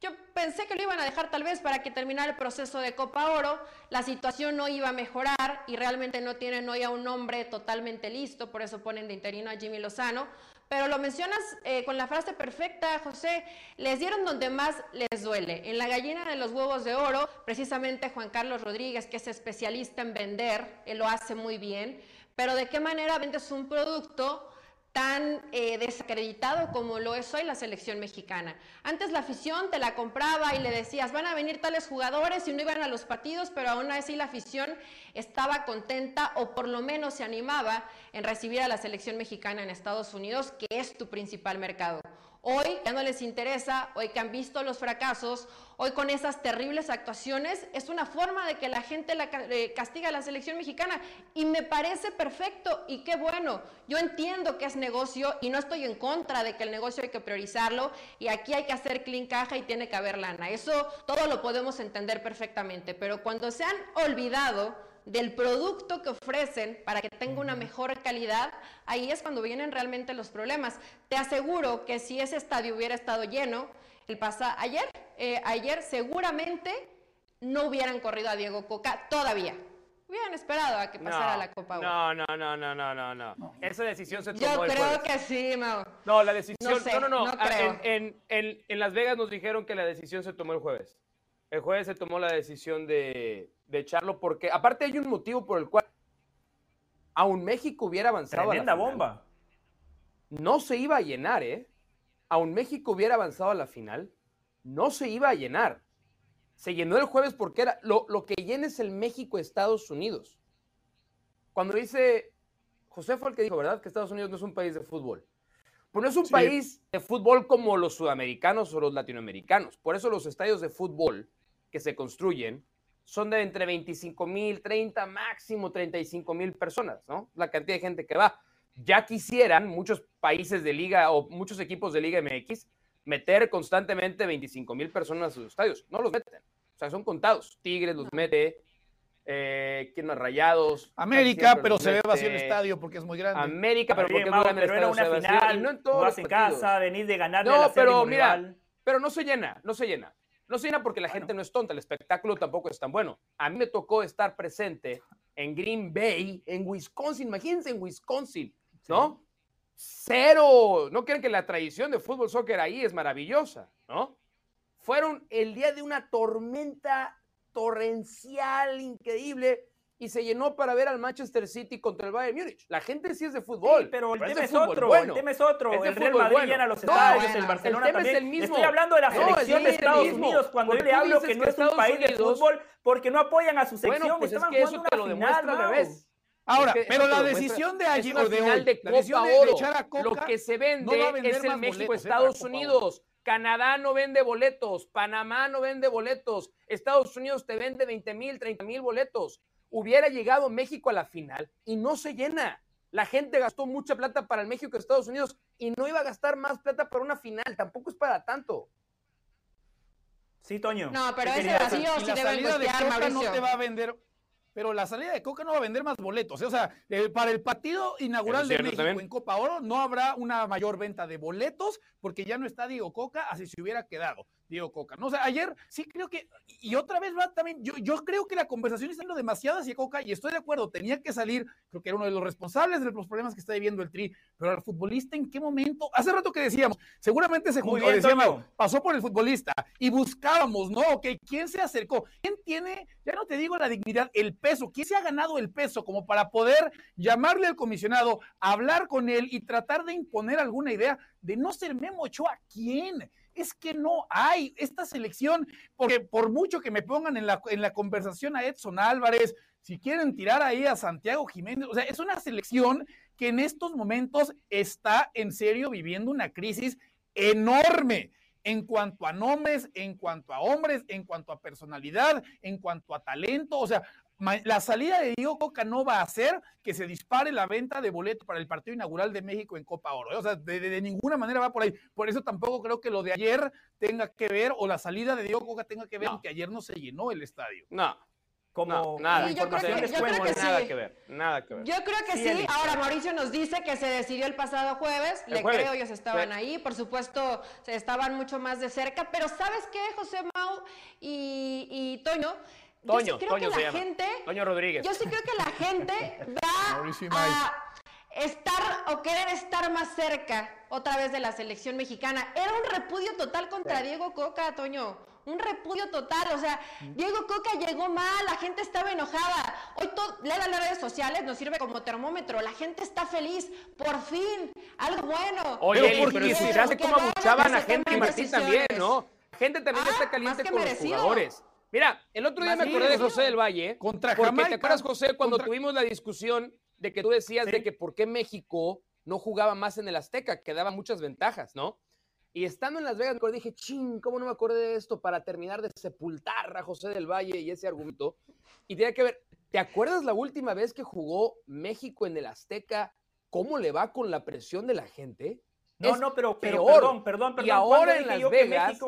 Yo pensé que lo iban a dejar tal vez para que terminara el proceso de Copa Oro, la situación no iba a mejorar y realmente no tienen hoy a un hombre totalmente listo, por eso ponen de interino a Jimmy Lozano. Pero lo mencionas eh, con la frase perfecta, José, les dieron donde más les duele. En la gallina de los huevos de oro, precisamente Juan Carlos Rodríguez, que es especialista en vender, él lo hace muy bien, pero ¿de qué manera vendes un producto? tan eh, desacreditado como lo es hoy la selección mexicana. Antes la afición te la compraba y le decías, van a venir tales jugadores y no iban a los partidos, pero aún así la afición estaba contenta o por lo menos se animaba en recibir a la selección mexicana en Estados Unidos, que es tu principal mercado. Hoy ya no les interesa, hoy que han visto los fracasos, hoy con esas terribles actuaciones, es una forma de que la gente la, eh, castiga a la selección mexicana y me parece perfecto y qué bueno. Yo entiendo que es negocio y no estoy en contra de que el negocio hay que priorizarlo y aquí hay que hacer clean caja y tiene que haber lana. Eso todo lo podemos entender perfectamente, pero cuando se han olvidado del producto que ofrecen para que tenga una mejor calidad, ahí es cuando vienen realmente los problemas. Te aseguro que si ese estadio hubiera estado lleno, el pasa ayer, eh, ayer seguramente no hubieran corrido a Diego Coca todavía. Hubieran esperado a que pasara la Copa No, no, no, no, no, no, Esa decisión se tomó Yo creo que sí, Mau. No, la decisión. No, no, no. Ah, en, en Las Vegas nos dijeron que la decisión se tomó el jueves. El jueves se tomó la decisión de, de echarlo porque, aparte, hay un motivo por el cual aún México hubiera avanzado. Tremenda bomba. No se iba a llenar, ¿eh? Aún México hubiera avanzado a la final, no se iba a llenar. Se llenó el jueves porque era lo, lo que llena es el México-Estados Unidos. Cuando dice, José fue el que dijo, ¿verdad? Que Estados Unidos no es un país de fútbol. Pues no es un país de fútbol como los sudamericanos o los latinoamericanos. Por eso los estadios de fútbol que se construyen son de entre 25 mil, 30, máximo 35 mil personas, ¿no? La cantidad de gente que va. Ya quisieran muchos países de liga o muchos equipos de Liga MX meter constantemente 25 mil personas a sus estadios. No los meten. O sea, son contados. Tigres los mete, eh, ¿quién más? Rayados. América, pero se ve vacío el estadio porque es muy grande. América, pero porque es muy grande el estadio. Era una final, no en todos vas en casa, venís de ganar no, pero mira, pero no se llena, no se llena. No llena porque la gente no es tonta, el espectáculo tampoco es tan bueno. A mí me tocó estar presente en Green Bay, en Wisconsin, imagínense en Wisconsin, ¿no? Cero, no creen que la tradición de fútbol soccer ahí es maravillosa, ¿no? Fueron el día de una tormenta torrencial, increíble, y se llenó para ver al Manchester City contra el Bayern Múnich. La gente sí es de fútbol. pero el tema es, otro, el tema es otro. el Real Madrid llena los estadios, el Barcelona el también. Es el mismo. Estoy hablando de la selección de Estados Unidos cuando yo le hablo que no es un país de fútbol porque no apoyan a su sección. pues es que eso te lo demuestra al revés. Ahora, pero la decisión de allí o de hoy, de Copa Oro, echar a Coca, lo que se vende es el México-Estados ¿eh? Unidos. Canadá no vende boletos, Panamá no vende boletos, Estados Unidos te vende 20 mil, 30 mil boletos hubiera llegado México a la final y no se llena. La gente gastó mucha plata para el México y Estados Unidos y no iba a gastar más plata para una final. Tampoco es para tanto. Sí, Toño. No, pero ese vacío sí debe costear, no te va a vender pero la salida de Coca no va a vender más boletos. ¿eh? O sea, eh, para el partido inaugural de México en Copa Oro no habrá una mayor venta de boletos porque ya no está Diego Coca, así se hubiera quedado. Diego Coca. No, o sea, ayer sí creo que, y otra vez va también, yo, yo creo que la conversación está siendo demasiado hacia Coca y estoy de acuerdo, tenía que salir, creo que era uno de los responsables de los problemas que está viviendo el Tri, pero al futbolista en qué momento, hace rato que decíamos, seguramente se juntó, decíamos, pasó por el futbolista y buscábamos, ¿no? Ok, ¿quién se acercó? ¿Quién tiene, ya no te digo la dignidad, el peso? ¿Quién se ha ganado el peso como para poder llamarle al comisionado, hablar con él y tratar de imponer alguna idea de no ser Memo Ochoa? ¿Quién? Es que no hay esta selección, porque por mucho que me pongan en la, en la conversación a Edson Álvarez, si quieren tirar ahí a Santiago Jiménez, o sea, es una selección que en estos momentos está en serio viviendo una crisis enorme en cuanto a nombres, en cuanto a hombres, en cuanto a personalidad, en cuanto a talento. O sea, la salida de Diego Coca no va a hacer que se dispare la venta de boletos para el partido inaugural de México en Copa Oro. ¿eh? O sea, de, ninguna manera va por ahí. Por eso tampoco creo que lo de ayer tenga que ver, o la salida de Diego Coca tenga que ver que ayer no se llenó el estadio. No. como nada, información yo creo que, nada que ver, nada que ver. Yo creo que sí. Ahora Mauricio nos dice que se decidió el pasado jueves. Le creo, ellos estaban ahí. Por supuesto, se estaban mucho más de cerca. Pero ¿sabes qué, José Mau y, y Toño? Toño, yo sí creo Toño que la gente, Toño Rodríguez. Yo sí creo que la gente va a estar o querer estar más cerca otra vez de la selección mexicana. Era un repudio total contra Diego Coca, Toño. Un repudio total. O sea, Diego Coca llegó mal, la gente estaba enojada. Hoy todo, leer las redes sociales nos sirve como termómetro. La gente está feliz. Por fin, algo bueno. Oye, pero, escuchaste cómo abuchaban a gente y Martín también, ¿no? Gente también está ah, caliente con los jugadores. Mira, el otro día me acordé de José del Valle. Contra porque te acuerdas, José, cuando tuvimos la discusión de que tú decías de que por qué México no jugaba más en el Azteca, que daba muchas ventajas, ¿no? Y estando en Las Vegas, me dije, ching, ¿cómo no me acordé de esto para terminar de sepultar a José del Valle y ese argumento? Y tenía que ver, ¿te acuerdas la última vez que jugó México en el Azteca? ¿Cómo le va con la presión de la gente? No, no, pero, pero perdón, perdón, perdón. Y ahora en Las Vegas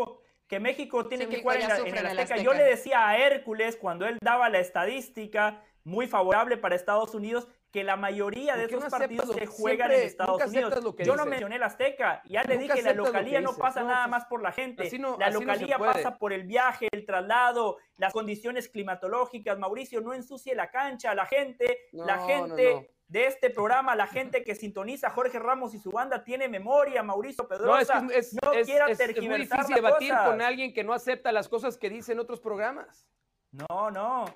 que México tiene que jugar en, el Azteca. Yo le decía a Hércules cuando él daba la estadística muy favorable para Estados Unidos que la mayoría de esos partidos se juegan en Estados Unidos. Yo no mencioné el Azteca, ya le dije, la localía no pasa nada más por la gente. la localía pasa por el viaje, el traslado, las condiciones climatológicas. Mauricio, no ensucie la cancha, la gente, la gente de este programa, la gente que sintoniza Jorge Ramos y su banda tiene memoria, Mauricio Pedrosa. No, es, no quiera es, es muy difícil debatir con alguien que no acepta las cosas que dice en otros programas. No, no.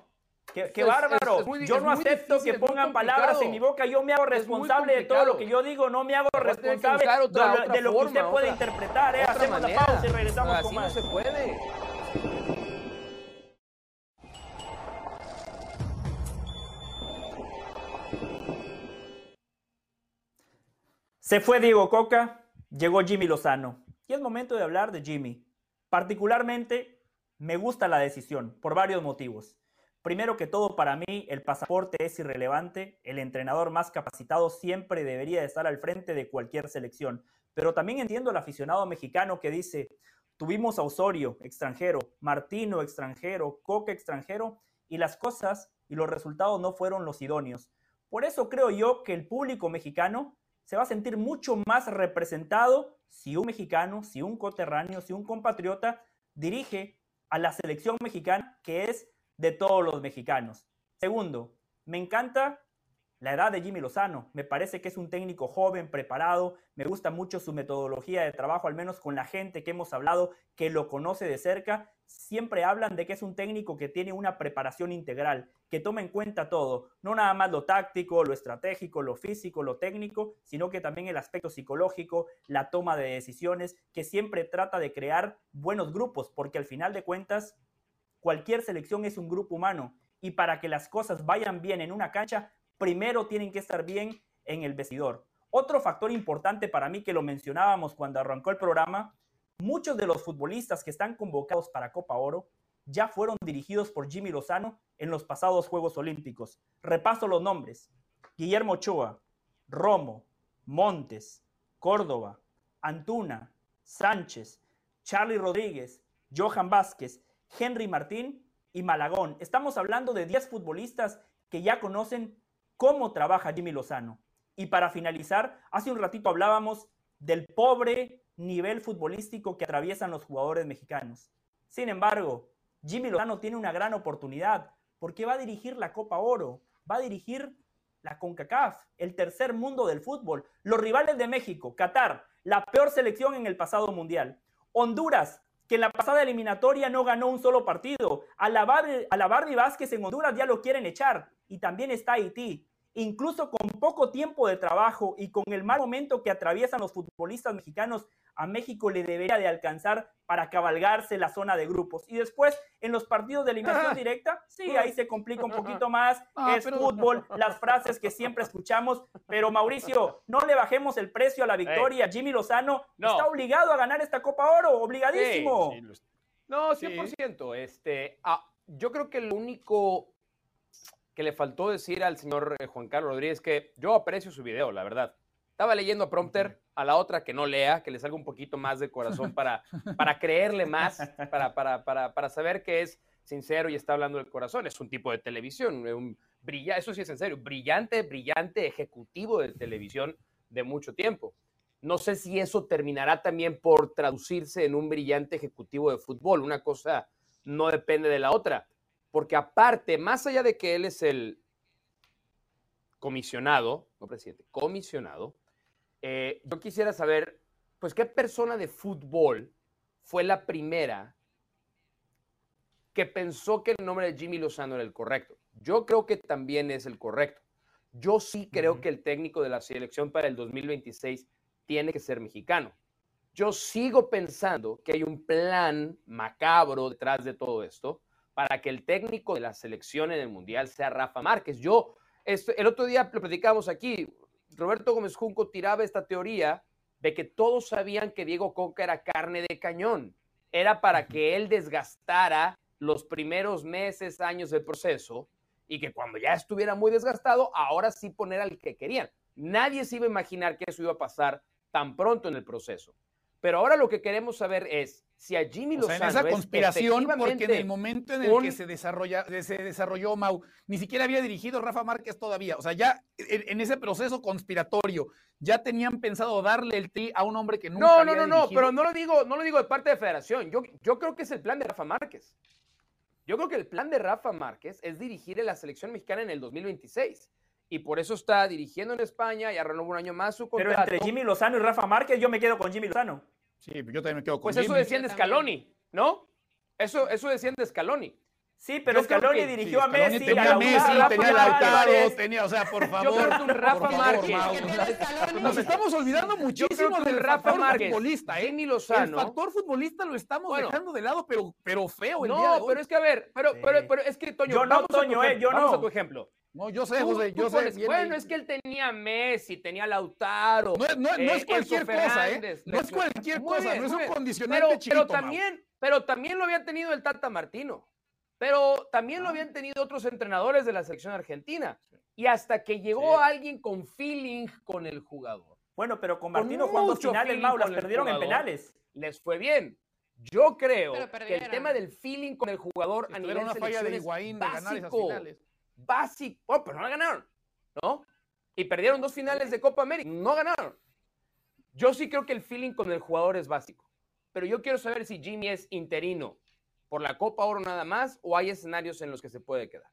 Qué, bárbaro. yo no acepto que pongan palabras en mi boca. Yo me hago responsable de todo lo que yo digo. No me hago responsable de, lo que usted puede interpretar. ¿eh? Hacemos una pausa y regresamos con más. no se puede. Se fue Diego Coca, llegó Jimmy Lozano. Y es momento de hablar de Jimmy. Particularmente me gusta la decisión por varios motivos. Primero que todo, para mí el pasaporte es irrelevante. El entrenador más capacitado siempre debería estar al frente de cualquier selección. Pero también entiendo al aficionado mexicano que dice, tuvimos a Osorio, extranjero, Martino, extranjero, Coca, extranjero, y las cosas y los resultados no fueron los idóneos. Por eso creo yo que el público mexicano se va a sentir mucho más representado si un mexicano, si un coterráneo, si un compatriota dirige a la selección mexicana, que es de todos los mexicanos. Segundo, me encanta la edad de Jimmy Lozano. Me parece que es un técnico joven, preparado. Me gusta mucho su metodología de trabajo, al menos con la gente que hemos hablado, que lo conoce de cerca. Siempre hablan de que es un técnico que tiene una preparación integral, que toma en cuenta todo, no nada más lo táctico, lo estratégico, lo físico, lo técnico, sino que también el aspecto psicológico, la toma de decisiones, que siempre trata de crear buenos grupos, porque al final de cuentas, cualquier selección es un grupo humano y para que las cosas vayan bien en una cancha, primero tienen que estar bien en el vestidor. Otro factor importante para mí que lo mencionábamos cuando arrancó el programa, muchos de los futbolistas que están convocados para Copa Oro ya fueron dirigidos por Jimmy Lozano en los pasados Juegos Olímpicos. Repaso los nombres. Guillermo Ochoa, Romo, Montes, Córdoba, Antuna, Sánchez, Charlie Rodríguez, Johan Vázquez, Henry Martín y Malagón. Estamos hablando de 10 futbolistas que ya conocen cómo trabaja Jimmy Lozano. Y para finalizar, hace un ratito hablábamos del pobre nivel futbolístico que atraviesan los jugadores mexicanos. Sin embargo, Jimmy Lozano tiene una gran oportunidad porque va a dirigir la Copa Oro, va a dirigir la CONCACAF, el tercer mundo del fútbol, los rivales de México, Qatar, la peor selección en el pasado mundial, Honduras, que en la pasada eliminatoria no ganó un solo partido, a la, a la Barbie Vázquez en Honduras ya lo quieren echar, y también está Haití. Incluso con poco tiempo de trabajo y con el mal momento que atraviesan los futbolistas mexicanos, a México le debería de alcanzar para cabalgarse la zona de grupos. Y después, en los partidos de eliminación directa, sí, ahí se complica un poquito más, es fútbol, las frases que siempre escuchamos, pero Mauricio, no le bajemos el precio a la victoria. Jimmy Lozano está obligado a ganar esta Copa Oro, obligadísimo. no, 100%. Este, ah, yo creo que lo único que le faltó decir al señor eh, Juan Carlos Rodríguez que yo aprecio su video, la verdad. Estaba leyendo a prompter, a la otra que no lea, que le salga un poquito más de corazón para, para creerle más, para, para, para, para saber que es sincero y está hablando del corazón. Es un tipo de televisión, un brilla, eso sí es en serio, brillante, brillante ejecutivo de televisión de mucho tiempo. No sé si eso terminará también por traducirse en un brillante ejecutivo de fútbol. Una cosa no depende de la otra. Porque aparte, más allá de que él es el comisionado, no presidente, comisionado, eh, yo quisiera saber, pues, ¿qué persona de fútbol fue la primera que pensó que el nombre de Jimmy Lozano era el correcto? Yo creo que también es el correcto. Yo sí creo que el técnico de la selección para el 2026 tiene que ser mexicano. Yo sigo pensando que hay un plan macabro detrás de todo esto para que el técnico de la selección en el Mundial sea Rafa Márquez. Yo, el otro día lo platicamos aquí, Roberto Gómez Junco tiraba esta teoría de que todos sabían que Diego Coca era carne de cañón. Era para que él desgastara los primeros meses, años del proceso y que cuando ya estuviera muy desgastado, ahora sí poner al que querían. Nadie se iba a imaginar que eso iba a pasar tan pronto en el proceso. Pero ahora lo que queremos saber es si a Jimmy Lozano. O sea, en esa conspiración, porque en el momento en el que se, desarrolla, se desarrolló Mau, ni siquiera había dirigido Rafa Márquez todavía. O sea, ya en, ese proceso conspiratorio, ya tenían pensado darle el tri a un hombre que nunca no, había No, no, no, pero no lo digo, no lo digo de parte de Federación. Yo, yo creo que es el plan de Rafa Márquez. Yo creo que el plan de Rafa Márquez es dirigir en la selección mexicana en el 2026. Y por eso está dirigiendo en España, y renovó un año más su contrato. Pero entre Jimmy Lozano y Rafa Márquez, yo me quedo con Jimmy Lozano. Sí, yo también me quedo con Pues eso decían de Scaloni, ¿no? Eso, eso decían de Scaloni. Sí, pero Scaloni dirigió a Messi, tenía a Messi, tenía a Lautaro, tenía, o sea, por favor. Yo creo que un Rafa Márquez. Nos estamos olvidando muchísimo del Rafa Márquez, futbolista, ¿eh? Jimmy Lozano. El factor futbolista lo estamos dejando de lado, pero, pero feo el no, día de hoy. pero es que a ver, pero, pero, pero es que Toño, yo no, Toño, eh, yo vamos no. a tu ejemplo. No, yo sé, José, yo sé. Bueno, es que él tenía Messi, tenía Lautaro. No, no, no es eh, cualquier cosa, ¿eh? No es cualquier Muy cosa, bien, no es un condicionante pero, chiquito, pero también, pero también lo había tenido el Tata Martino. Pero también lo habían tenido otros entrenadores de la selección argentina. Y hasta que llegó Sí. alguien con feeling con el jugador. Bueno, pero con Con Martino cuando mucho finales, Mau, las perdieron en penales. Les fue bien. Yo creo que el tema del feeling con el jugador a Era nivel una falla de selección es Higuaín de ganar esas básico. finales. Básico. Oh, pero no la ganaron, ¿no? Y perdieron dos finales de Copa América. No ganaron. Yo sí creo que el feeling con el jugador es básico. Pero yo quiero saber si Jimmy es interino por la Copa Oro nada más o hay escenarios en los que se puede quedar.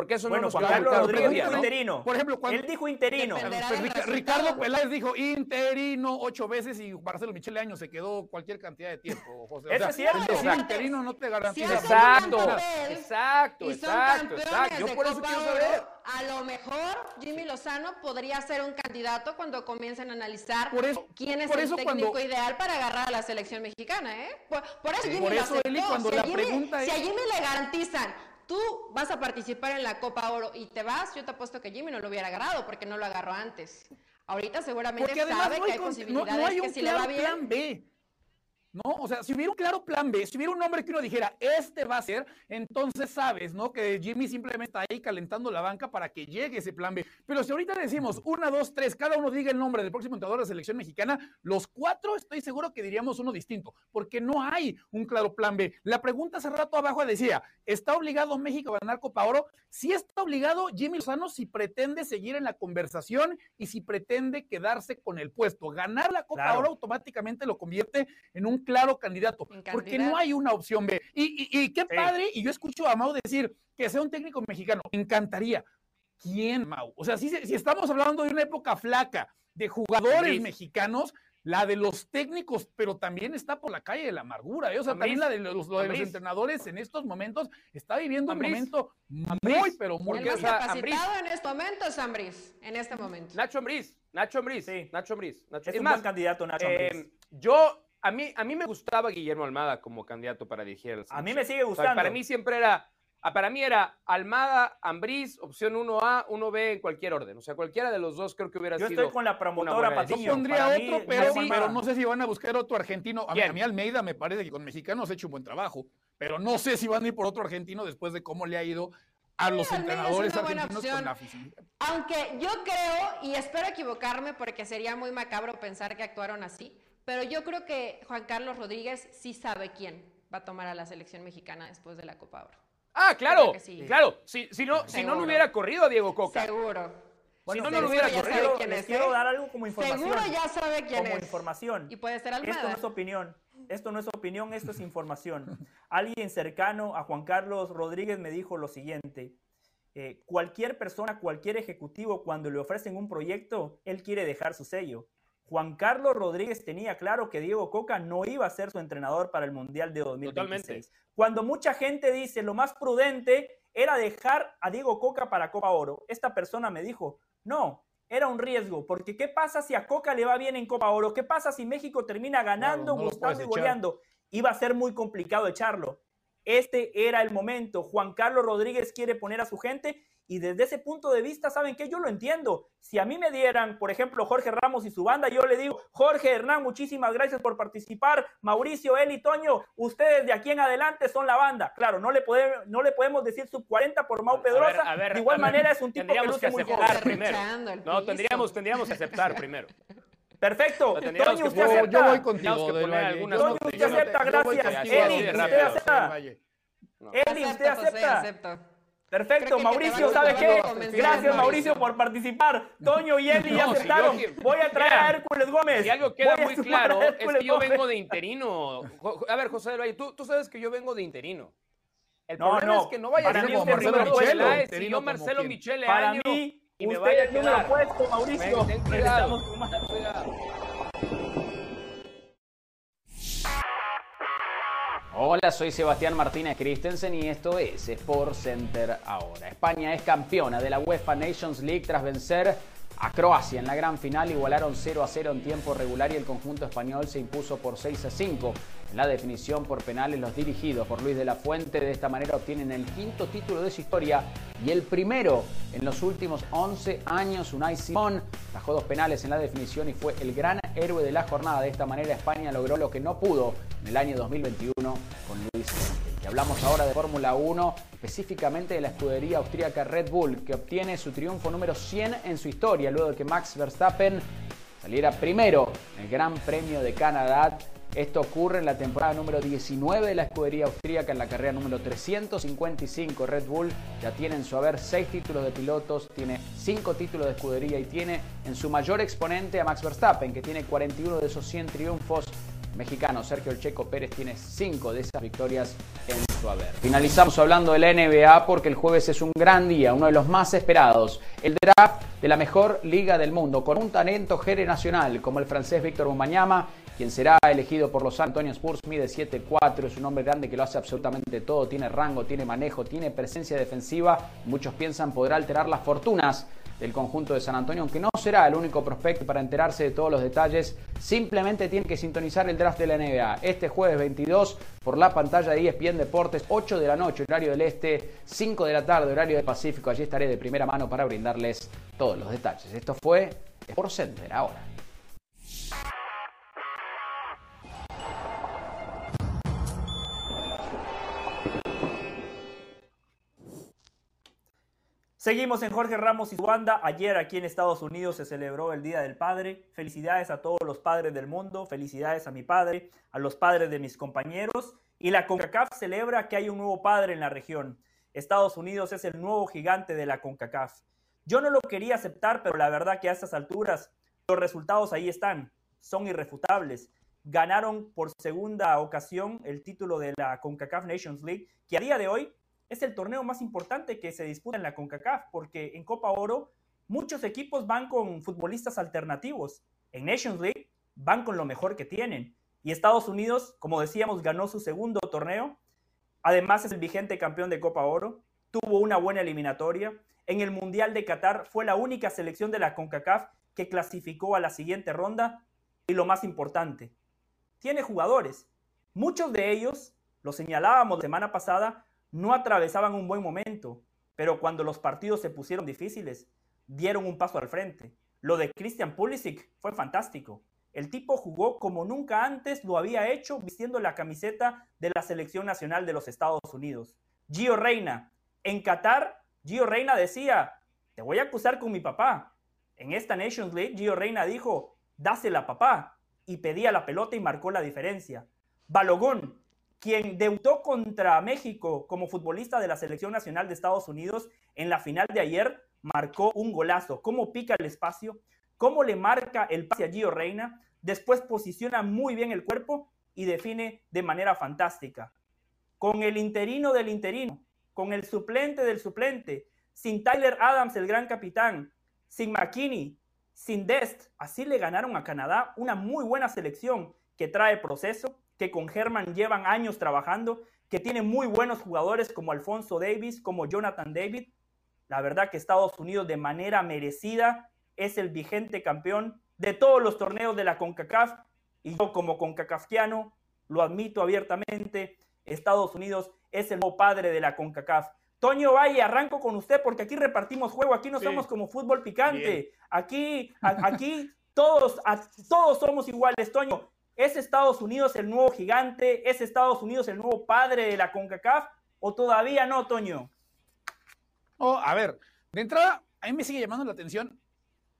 Porque eso Bueno, no nos Juan Carlos claro Rodríguez dijo ¿no? interino. Por ejemplo, cuando Él dijo interino. Pues. Ricardo Peláez dijo interino ocho veces y Marcelo Michele Año se quedó cualquier cantidad de tiempo. José. O Eso es cierto. decir Exacto. interino no te Si garantiza. hacen Exacto, papel exacto, y son exacto, campeones exacto. Yo de por eso Copa quiero Oro, saber. A lo mejor Jimmy Lozano podría ser un candidato cuando comiencen a analizar Por eso- quién es por el técnico cuando- ideal para agarrar a la selección mexicana, ¿eh? Por, por eso Jimmy Por lo aceptó. Eli, cuando si, la a Jimmy, pregunta si a Jimmy le garantizan, tú vas a participar en la Copa Oro y te vas, yo te apuesto que Jimmy no lo hubiera agarrado porque no lo agarró antes. Ahorita seguramente sabe no que hay, con- no- posibilidades no hay que un si le va bien. plan B. No, o sea, si hubiera un claro plan B, si hubiera un nombre que uno dijera, este va a ser, entonces sabes, ¿no? Que Jimmy simplemente está ahí calentando la banca para que llegue ese plan B. Pero si ahorita decimos una, dos, tres, cada uno diga el nombre del próximo entrenador de la selección mexicana, los cuatro estoy seguro que diríamos uno distinto, porque no hay un claro plan B. La pregunta hace rato abajo decía, ¿está obligado México a ganar Copa Oro? Si está obligado Jimmy Lozano si pretende seguir en la conversación y si pretende quedarse con el puesto. Ganar la Copa Claro. Oro automáticamente lo convierte en un claro candidato, porque no hay una opción B. Y, y- y qué Sí. padre, y yo escucho a Mau decir que sea un técnico mexicano, me encantaría. ¿Quién, Mau? O sea, si, si estamos hablando de una época flaca de jugadores Ambriz. mexicanos, la de los técnicos, pero también está por la calle de la amargura. ¿eh? O sea, Ambriz. también la de los, lo de los Ambriz. entrenadores en estos momentos está viviendo Ambriz. un momento muy, Ambriz. pero muy El más capacitado en este momento es Ambris, en este momento. Nacho Ambriz, Nacho Ambriz, Sí. Nacho Ambriz. Nacho- Es Es un más, buen candidato, Nacho eh, Ambriz. yo, a mí, a mí me gustaba Guillermo Almada como candidato para dirigir el A mí me sigue gustando. para mí siempre era, para mí era Almada, Ambriz, opción 1A, 1B en cualquier orden. O sea, cualquiera de los dos creo que hubiera Yo sido. estoy con la promotora buena Yo Patiño. pondría Para mí, otro, pero, no sé si van a buscar otro argentino. A mí, a mí Almeida me parece que con mexicanos ha hecho un buen trabajo, pero no sé si van a ir por otro argentino después de cómo le ha ido a los entrenadores una buena argentinos opción. con la afición. Aunque yo creo, y espero equivocarme porque sería muy macabro pensar que actuaron así, pero yo creo que Juan Carlos Rodríguez sí sabe quién. va a tomar a la selección mexicana después de la Copa Oro. Ah, claro, claro. Si, si, no, si no, no hubiera corrido a Diego Coca. Seguro. Bueno, si no, no lo hubiera corrido, les quiero ¿eh? dar algo como información. Seguro ya sabe quién como información. Y puede ser Almada. Esto no es opinión. Esto no es opinión, esto es información. Alguien cercano a Juan Carlos Rodríguez me dijo lo siguiente. Eh, cualquier persona, cualquier ejecutivo, cuando le ofrecen un proyecto, él quiere dejar su sello. Juan Carlos Rodríguez tenía claro que Diego Coca no iba a ser su entrenador para el Mundial de 2026. Cuando mucha gente dice lo más prudente era dejar a Diego Coca para Copa Oro, esta persona me dijo, no, era un riesgo, porque ¿qué pasa si a Coca le va bien en Copa Oro? ¿Qué pasa si México termina ganando, gustando y goleando? Iba a ser muy complicado echarlo. Este era el momento. Juan Carlos Rodríguez quiere poner a su gente y desde ese punto de vista, ¿saben qué? Yo lo entiendo. Si a mí me dieran, por ejemplo, Jorge Ramos y su banda, yo le digo, Jorge Hernán, muchísimas gracias por participar. Mauricio, Eli, Toño, ustedes de aquí en adelante son la banda. Claro, no le, podemos, no le podemos decir sub 40 por Mau Pedrosa. de igual manera es un tipo que luce muy aceptar primero. No, tendríamos, tendríamos que aceptar primero. Perfecto. Toño, usted acepta. Yo voy contigo. Toño, usted acepta, gracias. Eli, usted acepta. Eli, usted acepta. Perfecto, Mauricio, ¿sabe qué? Gracias, Mauricio, por participar. Toño y Eli ya aceptaron. Voy a traer a Hércules Gómez. Y algo queda muy claro es que yo vengo de interino. A ver, José del Valle, tú, tú sabes que yo vengo de interino. El problema es que no vaya a ser como Marcelo Michele. Si yo Marcelo Michele Para mí, y me vaya a quedar. número puesto, Mauricio. Hola, soy Sebastián Martínez Christensen y esto es Sport Center ahora. España es campeona de la UEFA Nations League tras vencer a Croacia en la gran final. Igualaron 0 a 0 en tiempo regular y el conjunto español se impuso por 6 a 5. En la definición por penales, los dirigidos por Luis de la Fuente de esta manera obtienen el quinto título de su historia y el primero en los últimos 11 años. Unai Simón bajó dos penales en la definición y fue el gran héroe de la jornada. De esta manera España logró lo que no pudo en el año 2021 con Luis Y hablamos ahora de Fórmula 1, específicamente de la escudería austríaca Red Bull, que obtiene su triunfo número 100 en su historia, luego de que Max Verstappen saliera primero en el Gran Premio de Canadá esto ocurre en la temporada número 19 de la escudería austríaca, en la carrera número 355. Red Bull ya tiene en su haber seis títulos de pilotos, tiene cinco títulos de escudería y tiene en su mayor exponente a Max Verstappen, que tiene 41 de esos 100 triunfos mexicano Sergio El Checo Pérez tiene cinco de esas victorias en su haber. Finalizamos hablando de la NBA porque el jueves es un gran día, uno de los más esperados, el draft de la mejor liga del mundo, con un talento generacional como el francés Víctor Bumañama quien será elegido por los Antonio Spurs, mide 7'4, es un hombre grande que lo hace absolutamente todo, tiene rango, tiene manejo, tiene presencia defensiva, muchos piensan podrá alterar las fortunas del conjunto de San Antonio, aunque no será el único prospecto para enterarse de todos los detalles, simplemente tiene que sintonizar el draft de la NBA este jueves 22 por la pantalla de ESPN Deportes, 8 de la noche, horario del Este, 5 de la tarde, horario del Pacífico, allí estaré de primera mano para brindarles todos los detalles. Esto fue Sport Center ahora. Seguimos en Jorge Ramos y su banda. Ayer aquí en Estados Unidos se celebró el Día del Padre. Felicidades a todos los padres del mundo. Felicidades a mi padre, a los padres de mis compañeros. Y la CONCACAF celebra que hay un nuevo padre en la región. Estados Unidos es el nuevo gigante de la CONCACAF. Yo no lo quería aceptar, pero la verdad que a estas alturas los resultados ahí están. Son irrefutables. Ganaron por segunda ocasión el título de la CONCACAF Nations League, que a día de hoy es el torneo más importante que se disputa en la CONCACAF, porque en Copa Oro muchos equipos van con futbolistas alternativos. En Nations League van con lo mejor que tienen. Y Estados Unidos, como decíamos, ganó su segundo torneo. Además es el vigente campeón de Copa Oro. Tuvo una buena eliminatoria. En el Mundial de Qatar fue la única selección de la CONCACAF que clasificó a la siguiente ronda. Y lo más importante, tiene jugadores. Muchos de ellos, lo señalábamos la semana pasada, no atravesaban un buen momento, pero cuando los partidos se pusieron difíciles, dieron un paso al frente. Lo de Christian Pulisic fue fantástico. El tipo jugó como nunca antes lo había hecho vistiendo la camiseta de la selección nacional de los Estados Unidos. Gio Reina. En Qatar, Gio Reina decía, te voy a acusar con mi papá. En esta Nations League, Gio Reina dijo, dásela papá. Y pedía la pelota y marcó la diferencia. Balogón, quien debutó contra México como futbolista de la selección nacional de Estados Unidos en la final de ayer, marcó un golazo. Cómo pica el espacio, cómo le marca el pase a Gio Reina, después posiciona muy bien el cuerpo y define de manera fantástica. Con el interino del interino, con el suplente del suplente, sin Tyler Adams, el gran capitán, sin McKinney, sin Dest, así le ganaron a Canadá una muy buena selección que trae proceso, que con Herman llevan años trabajando, que tiene muy buenos jugadores como Alfonso Davis, como Jonathan David. La verdad que Estados Unidos de manera merecida es el vigente campeón de todos los torneos de la CONCACAF y yo como CONCACAFiano lo admito abiertamente, Estados Unidos es el nuevo padre de la CONCACAF. Toño Valle, arranco con usted porque aquí repartimos juego, aquí no somos como fútbol picante, aquí, aquí todos, todos somos iguales, Toño. ¿Es Estados Unidos el nuevo gigante? ¿Es Estados Unidos el nuevo padre de la CONCACAF? ¿O todavía no, Toño? Oh, a ver, de entrada, a mí me sigue llamando la atención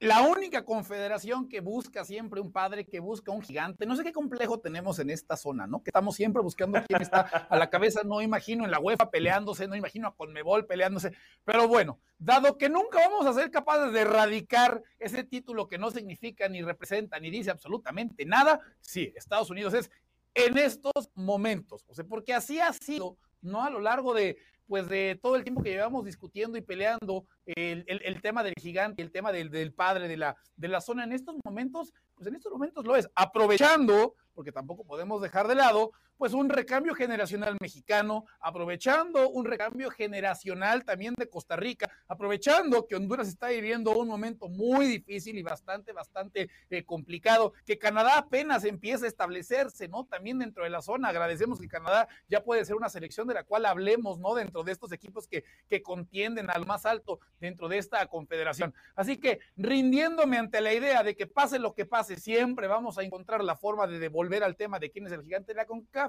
la única confederación que busca siempre un padre, que busca un gigante. No sé qué complejo tenemos en esta zona, ¿no? Que estamos siempre buscando quién está a la cabeza. No imagino en la UEFA peleándose, no imagino a Conmebol peleándose. Pero bueno, dado que nunca vamos a ser capaces de erradicar ese título que no significa ni representa ni dice absolutamente nada, sí, Estados Unidos es en estos momentos. O sea, porque así ha sido, ¿no? A lo largo de, pues de todo el tiempo que llevamos discutiendo y peleando el, el, tema del gigante, el tema del, del, padre de la, de la zona, en estos momentos, pues en estos momentos lo es, aprovechando, porque tampoco podemos dejar de lado, pues un recambio generacional mexicano, aprovechando un recambio generacional también de Costa Rica, aprovechando que Honduras está viviendo un momento muy difícil y bastante, bastante eh, complicado, que Canadá apenas empieza a establecerse, ¿no? También dentro de la zona, agradecemos que Canadá ya puede ser una selección de la cual hablemos, ¿no? Dentro de estos equipos que, que contienden al más alto dentro de esta confederación. Así que rindiéndome ante la idea de que pase lo que pase, siempre vamos a encontrar la forma de devolver al tema de quién es el gigante de la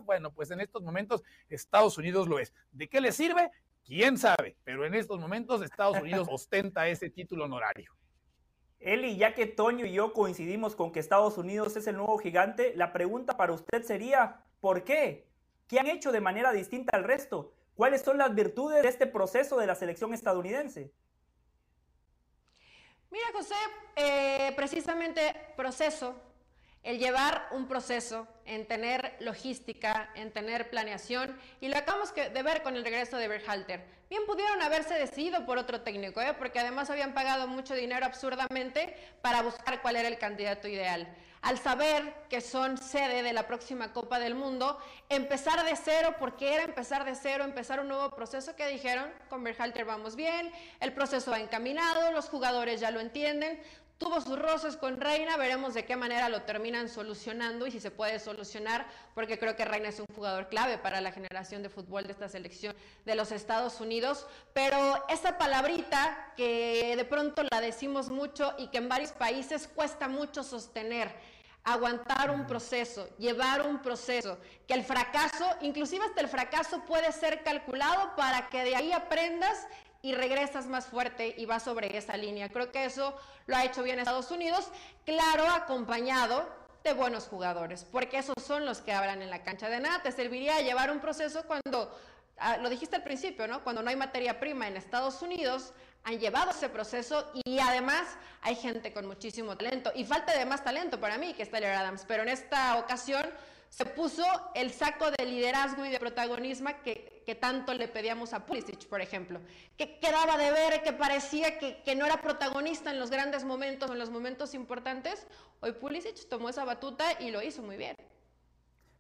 Bueno, pues en estos momentos Estados Unidos lo es. ¿De qué le sirve? ¿Quién sabe? Pero en estos momentos Estados Unidos ostenta ese título honorario. Eli, ya que Toño y yo coincidimos con que Estados Unidos es el nuevo gigante, la pregunta para usted sería, ¿por qué? ¿Qué han hecho de manera distinta al resto? ¿Cuáles son las virtudes de este proceso de la selección estadounidense? Mira, José, eh, precisamente proceso el llevar un proceso, en tener logística, en tener planeación, y lo acabamos de ver con el regreso de Berhalter. Bien pudieron haberse decidido por otro técnico, ¿eh? porque además habían pagado mucho dinero absurdamente para buscar cuál era el candidato ideal. Al saber que son sede de la próxima Copa del Mundo, empezar de cero, porque era empezar de cero, empezar un nuevo proceso que dijeron, con Berhalter vamos bien, el proceso va encaminado, los jugadores ya lo entienden, tuvo sus roces con Reina, veremos de qué manera lo terminan solucionando y si se puede solucionar, porque creo que Reina es un jugador clave para la generación de fútbol de esta selección de los Estados Unidos, pero esa palabrita que de pronto la decimos mucho y que en varios países cuesta mucho sostener, aguantar un proceso, llevar un proceso, que el fracaso, inclusive hasta el fracaso puede ser calculado para que de ahí aprendas y regresas más fuerte y vas sobre esa línea. Creo que eso lo ha hecho bien Estados Unidos, claro, acompañado de buenos jugadores, porque esos son los que hablan en la cancha. De nada te serviría llevar un proceso cuando, ah, lo dijiste al principio, ¿no? Cuando no hay materia prima en Estados Unidos, han llevado ese proceso y además hay gente con muchísimo talento y falta de más talento para mí que es Adams, pero en esta ocasión se puso el saco de liderazgo y de protagonismo que, tanto le pedíamos a Pulisic, por ejemplo, que quedaba de ver, que parecía que, que, no era protagonista en los grandes momentos, en los momentos importantes. Hoy Pulisic tomó esa batuta y lo hizo muy bien.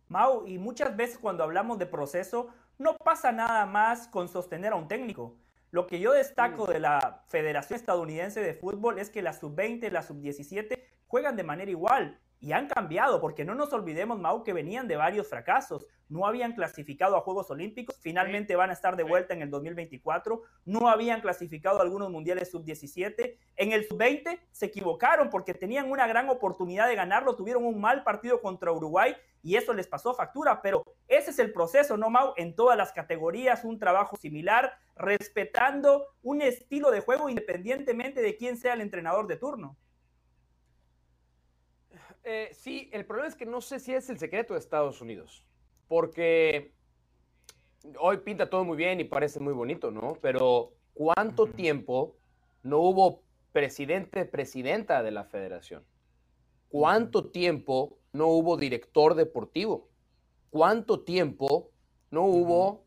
Mau, y muchas veces cuando hablamos de proceso, no pasa nada más con sostener a un técnico. Lo que yo destaco de la Federación Estadounidense de Fútbol es que la sub-20 y la sub-17 juegan de manera igual y han cambiado, porque no nos olvidemos, Mau, que venían de varios fracasos. No habían clasificado a Juegos Olímpicos, finalmente van a estar de vuelta en el 2024. No habían clasificado a algunos mundiales sub-17. En el sub-20 se equivocaron porque tenían una gran oportunidad de ganarlo, tuvieron un mal partido contra Uruguay y eso les pasó factura. Pero ese es el proceso, ¿no, Mau? En todas las categorías, un trabajo similar, respetando un estilo de juego independientemente de quién sea el entrenador de turno. Eh, sí, el problema es que no sé si es el secreto de Estados Unidos, porque hoy pinta todo muy bien y parece muy bonito, ¿no? Pero ¿cuánto tiempo no hubo presidente, presidenta de la federación? ¿Cuánto tiempo no hubo director deportivo? ¿Cuánto tiempo no hubo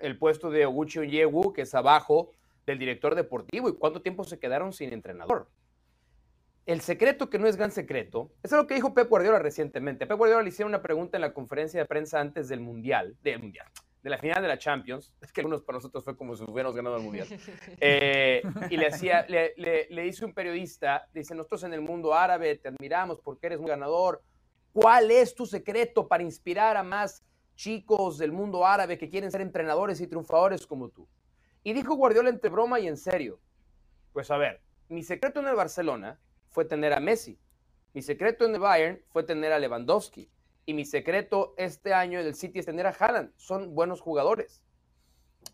el puesto de Oguchi Onyewu, que es abajo del director deportivo? ¿Y cuánto tiempo se quedaron sin entrenador? El secreto que no es gran secreto es algo que dijo Pep Guardiola recientemente. Pep Guardiola le hicieron una pregunta en la conferencia de prensa antes del Mundial, del Mundial, de la final de la Champions. Es que algunos para nosotros fue como si hubiéramos ganado el Mundial. Eh, y le, hacía, le, le, le dice un periodista, dice, nosotros en el mundo árabe te admiramos porque eres un ganador. ¿Cuál es tu secreto para inspirar a más chicos del mundo árabe que quieren ser entrenadores y triunfadores como tú? Y dijo Guardiola entre broma y en serio. Pues a ver, mi secreto en el Barcelona fue tener a Messi. Mi secreto en el Bayern fue tener a Lewandowski. Y mi secreto este año en el City es tener a Haaland. Son buenos jugadores.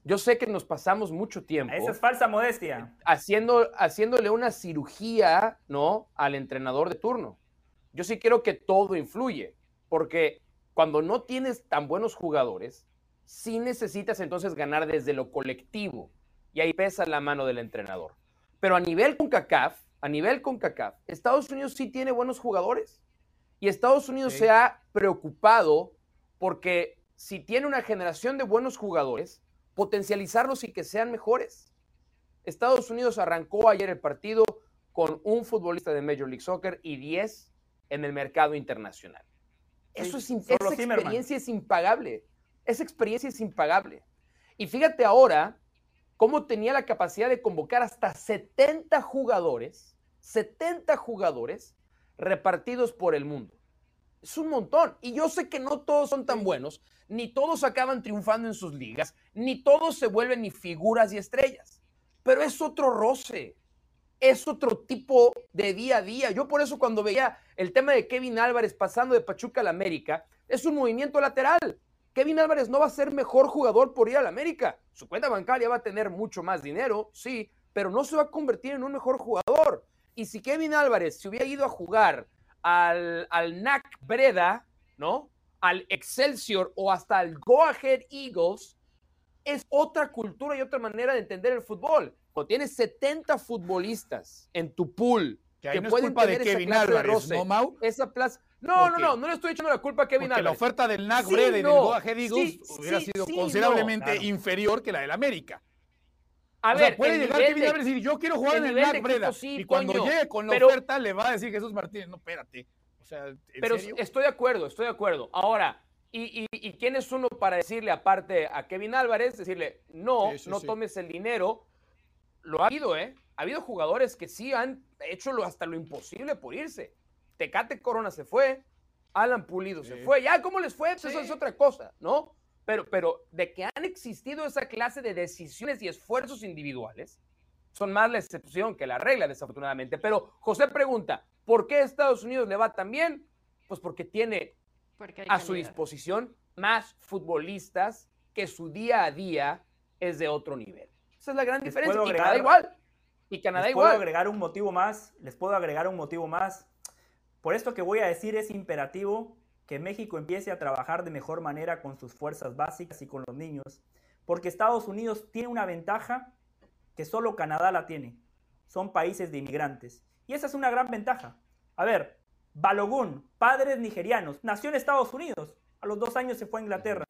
Yo sé que nos pasamos mucho tiempo. Esa es falsa modestia. Haciendo, haciéndole una cirugía, ¿no? Al entrenador de turno. Yo sí quiero que todo influye. Porque cuando no tienes tan buenos jugadores, sí necesitas entonces ganar desde lo colectivo. Y ahí pesa la mano del entrenador. Pero a nivel con CACAF, a nivel con CACAF, Estados Unidos sí tiene buenos jugadores. Y Estados Unidos se ha preocupado porque si tiene una generación de buenos jugadores, potencializarlos y que sean mejores. Estados Unidos arrancó ayer el partido con un futbolista de Major League Soccer y 10 en el mercado internacional. Eso es, esa experiencia es impagable. Esa experiencia es impagable. Y fíjate ahora cómo tenía la capacidad de convocar hasta 70 jugadores, 70 jugadores repartidos por el mundo. Es un montón. Y yo sé que no todos son tan buenos, ni todos acaban triunfando en sus ligas, ni todos se vuelven ni figuras y estrellas. Pero es otro roce, es otro tipo de día a día. Yo por eso cuando veía el tema de Kevin Álvarez pasando de Pachuca al América, es un movimiento lateral. Kevin Álvarez no va a ser mejor jugador por ir al América. Su cuenta bancaria va a tener mucho más dinero, sí, pero no se va a convertir en un mejor jugador. Y si Kevin Álvarez se hubiera ido a jugar al, al NAC Breda, ¿no? Al Excelsior o hasta al Go Ahead Eagles, es otra cultura y otra manera de entender el fútbol. Cuando tienes 70 futbolistas en tu pool que, pueden tener de Kevin Álvarez, ¿no, Mau? Esa plaza, no, no, no, no le estoy echando la culpa a Kevin Porque la oferta del NAC Breda y del Goa Eagles hubiera sido considerablemente inferior que la del América. A ver, puede llegar Kevin Álvarez y decir, yo quiero jugar en el NAC Breda. y cuando llegue con la oferta le va a decir Jesús Martínez, no, espérate. O sea, ¿en pero estoy de acuerdo, estoy de acuerdo. Ahora, ¿y, y, quién es uno para decirle aparte a Kevin Álvarez? Decirle, no, no tomes el dinero. Lo ha habido, ¿eh? Ha habido jugadores que sí han hecho hasta lo imposible por irse. Tecate Corona se fue, Alan Pulido se fue. Ya, ¿cómo les fue? Pues eso es otra cosa, ¿no? Pero, pero de que han existido esa clase de decisiones y esfuerzos individuales, son más la excepción que la regla, desafortunadamente. Pero José pregunta, ¿por qué Estados Unidos le va tan bien? Pues porque tiene a su disposición más futbolistas que su día a día es de otro nivel. Esa es la gran diferencia. y Canadá igual. Y Canadá les igual. puedo agregar un motivo más. Les puedo agregar un motivo más. Por esto que voy a decir es imperativo que México empiece a trabajar de mejor manera con sus fuerzas básicas y con los niños, porque Estados Unidos tiene una ventaja que solo Canadá la tiene. Son países de inmigrantes. Y esa es una gran ventaja. A ver, Balogun, padres nigerianos, nació en Estados Unidos. A los dos años se fue a Inglaterra.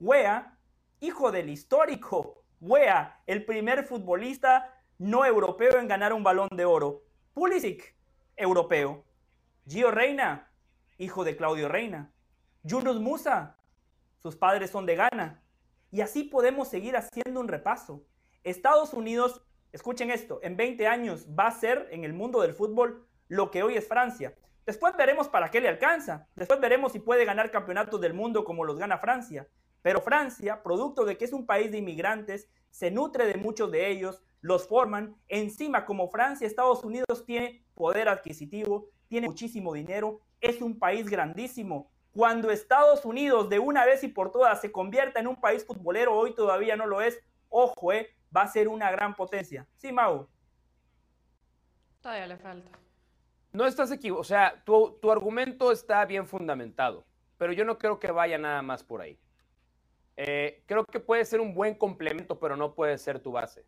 Wea, hijo del histórico. Wea, el primer futbolista no europeo en ganar un balón de oro. Pulisic, europeo. Gio Reina, hijo de Claudio Reina. Yunus Musa, sus padres son de Ghana. Y así podemos seguir haciendo un repaso. Estados Unidos, escuchen esto, en 20 años va a ser en el mundo del fútbol lo que hoy es Francia. Después veremos para qué le alcanza. Después veremos si puede ganar campeonatos del mundo como los gana Francia. Pero Francia, producto de que es un país de inmigrantes, se nutre de muchos de ellos, los forman. Encima, como Francia, Estados Unidos tiene poder adquisitivo, tiene muchísimo dinero, es un país grandísimo. Cuando Estados Unidos de una vez y por todas se convierta en un país futbolero, hoy todavía no lo es, ojo, eh, va a ser una gran potencia. Sí, Mau. Todavía le falta. No estás equivocado, o sea, tu, tu argumento está bien fundamentado, pero yo no creo que vaya nada más por ahí. Eh, creo que puede ser un buen complemento, pero no puede ser tu base.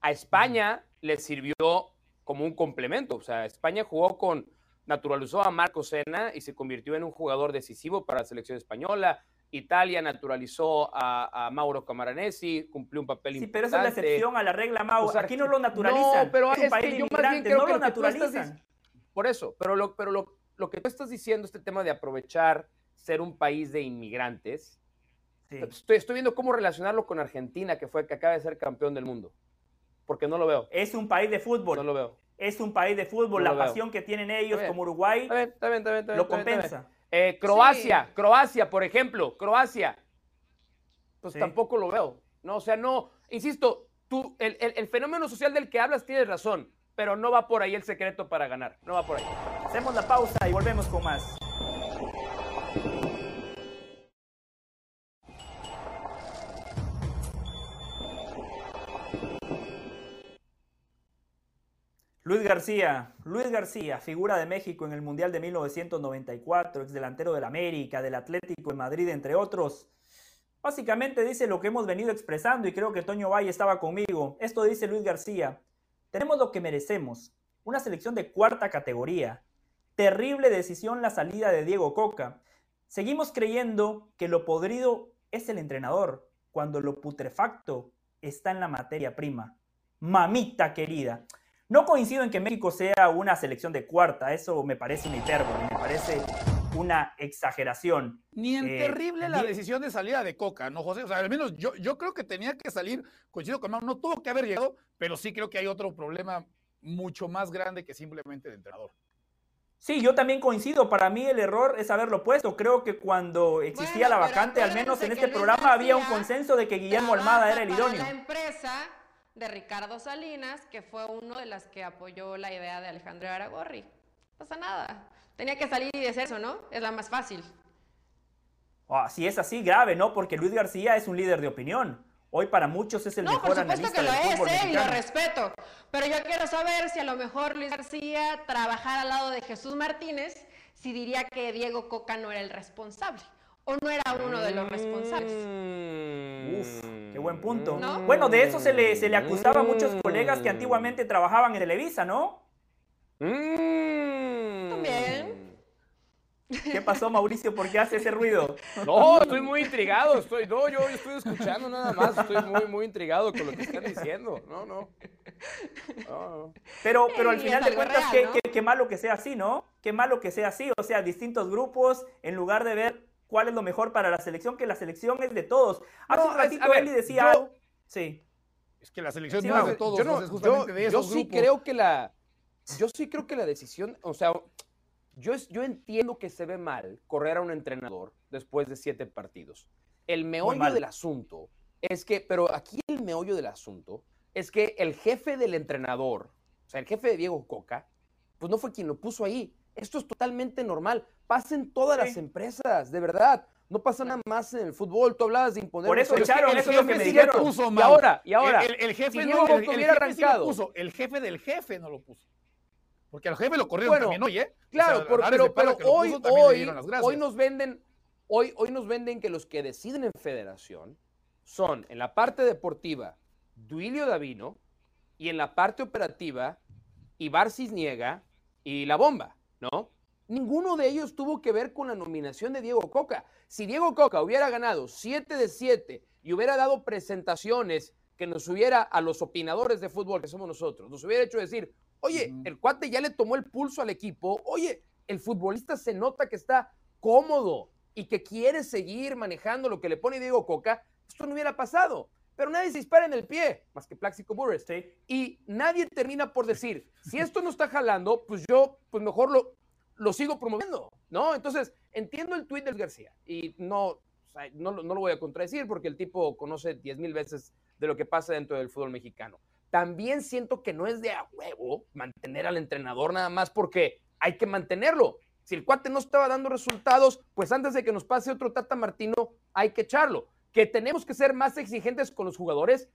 A España le sirvió como un complemento. O sea, España jugó con, naturalizó a Marco Sena y se convirtió en un jugador decisivo para la selección española. Italia naturalizó a, Mauro Camaranesi, cumplió un papel importante. Sí, pero esa es la excepción a la regla, Mauro. Aquí no lo naturalizan. No, pero es, que yo más bien creo no que lo naturalizan. por eso, pero, lo, pero lo, lo, que tú estás diciendo, este tema de aprovechar ser un país de inmigrantes, estoy, estoy viendo cómo relacionarlo con Argentina, que fue que acaba de ser campeón del mundo. Porque no lo veo. Es un país de fútbol. No lo veo. Es un país de fútbol. la pasión que tienen ellos como Uruguay lo compensa. Eh, Croacia, Croacia, por ejemplo, Croacia. Pues tampoco lo veo. No, o sea, no, insisto, tú, el, el, fenómeno social del que hablas tienes razón, pero no va por ahí el secreto para ganar. No va por ahí. Hacemos la pausa y volvemos con más. Luis García, Luis García, figura de México en el Mundial de 1994, ex delantero del América, del Atlético de Madrid, entre otros. Básicamente dice lo que hemos venido expresando y creo que Toño Valle estaba conmigo. Esto dice Luis García. Tenemos lo que merecemos, una selección de cuarta categoría. Terrible decisión la salida de Diego Coca. Seguimos creyendo que lo podrido es el entrenador, cuando lo putrefacto está en la materia prima. Mamita querida. No coincido en que México sea una selección de cuarta, eso me parece una hipérbole, me parece una exageración. Ni en eh, terrible la decisión de salida de Coca, ¿no, José? O sea, al menos yo, yo creo que tenía que salir, coincido con Mau, no tuvo que haber llegado, pero sí creo que hay otro problema mucho más grande que simplemente de entrenador. Sí, yo también coincido. Para mí el error es haberlo puesto. Creo que cuando existía la vacante, al menos en este programa, había un consenso de que Guillermo Almada era el idóneo. La empresa de Ricardo Salinas, que fue uno de las que apoyó la idea de Alejandro Aragorri. No pasa nada. Tenía que salir y decir eso, ¿no? Es la más fácil. Ah, si es así, grave, ¿no? Porque Luis García es un líder de opinión. Hoy para muchos es el mejor analista que lo es, eh, y lo respeto. Pero yo quiero saber si a lo mejor Luis García trabajara al lado de Jesús Martínez, si diría que Diego Coca no era el responsable o no era uno de los responsables. Mm. Uf, qué buen punto. Bueno, de eso se le, se le acusaba a muchos colegas que antiguamente trabajaban en Televisa, ¿no? Mm. También. ¿Qué pasó, Mauricio? ¿Por qué hace ese ruido? No, estoy muy intrigado. Estoy, no, yo estoy escuchando nada más. Estoy muy, muy intrigado con lo que están diciendo. No, no. Pero, pero al final de cuentas, qué, qué malo que sea así, ¿no? Qué malo que sea así. O sea, distintos grupos, en lugar de ver cuál es lo mejor para la selección, que la selección es de todos. Hace un ratito Eli decía. Sí. Es que la selección no, es de todos, yo, justamente de esos yo sí creo que la yo sí creo que la decisión, o sea, yo, yo entiendo que se ve mal correr a un entrenador después de siete partidos. El meollo del asunto es que, pero aquí el meollo del asunto es que el jefe del entrenador, o sea, el jefe de Diego Coca, pues no fue quien lo puso ahí. Esto es totalmente normal. Pasa en todas las empresas, de verdad. No pasa nada más en el fútbol. Tú hablabas de imponer. Por eso echaron, eso es lo que me dijeron. Puso, y ahora, y ahora. El, jefe no, el, hubiera arrancado. puso, el jefe del jefe no lo puso. Porque al jefe lo corrieron también hoy, ¿eh? Claro, pero, pero hoy, hoy, hoy nos venden, hoy, hoy nos venden que los que deciden en federación son en la parte deportiva Duilio Davino y en la parte operativa Ibar Cisniega y La Bomba. ¿No? Ninguno de ellos tuvo que ver con la nominación de Diego Coca. Si Diego Coca hubiera ganado 7 de 7 y hubiera dado presentaciones que nos hubiera a los opinadores de fútbol que somos nosotros, nos hubiera hecho decir, oye, el cuate ya le tomó el pulso al equipo, oye, el futbolista se nota que está cómodo y que quiere seguir manejando lo que le pone Diego Coca, esto no hubiera pasado. Pero nadie se dispara en el pie, más que Plaxico Burress. Y nadie termina por decir, si esto no está jalando, pues yo, pues mejor lo, lo sigo promoviendo, ¿no? Entonces, entiendo el tuit del García y no, no, no, lo voy a contradecir porque el tipo conoce diez mil veces de lo que pasa dentro del fútbol mexicano. También siento que no es de a huevo mantener al entrenador nada más porque hay que mantenerlo. Si el cuate no estaba dando resultados, pues antes de que nos pase otro Tata Martino, hay que echarlo que tenemos que ser más exigentes con los jugadores.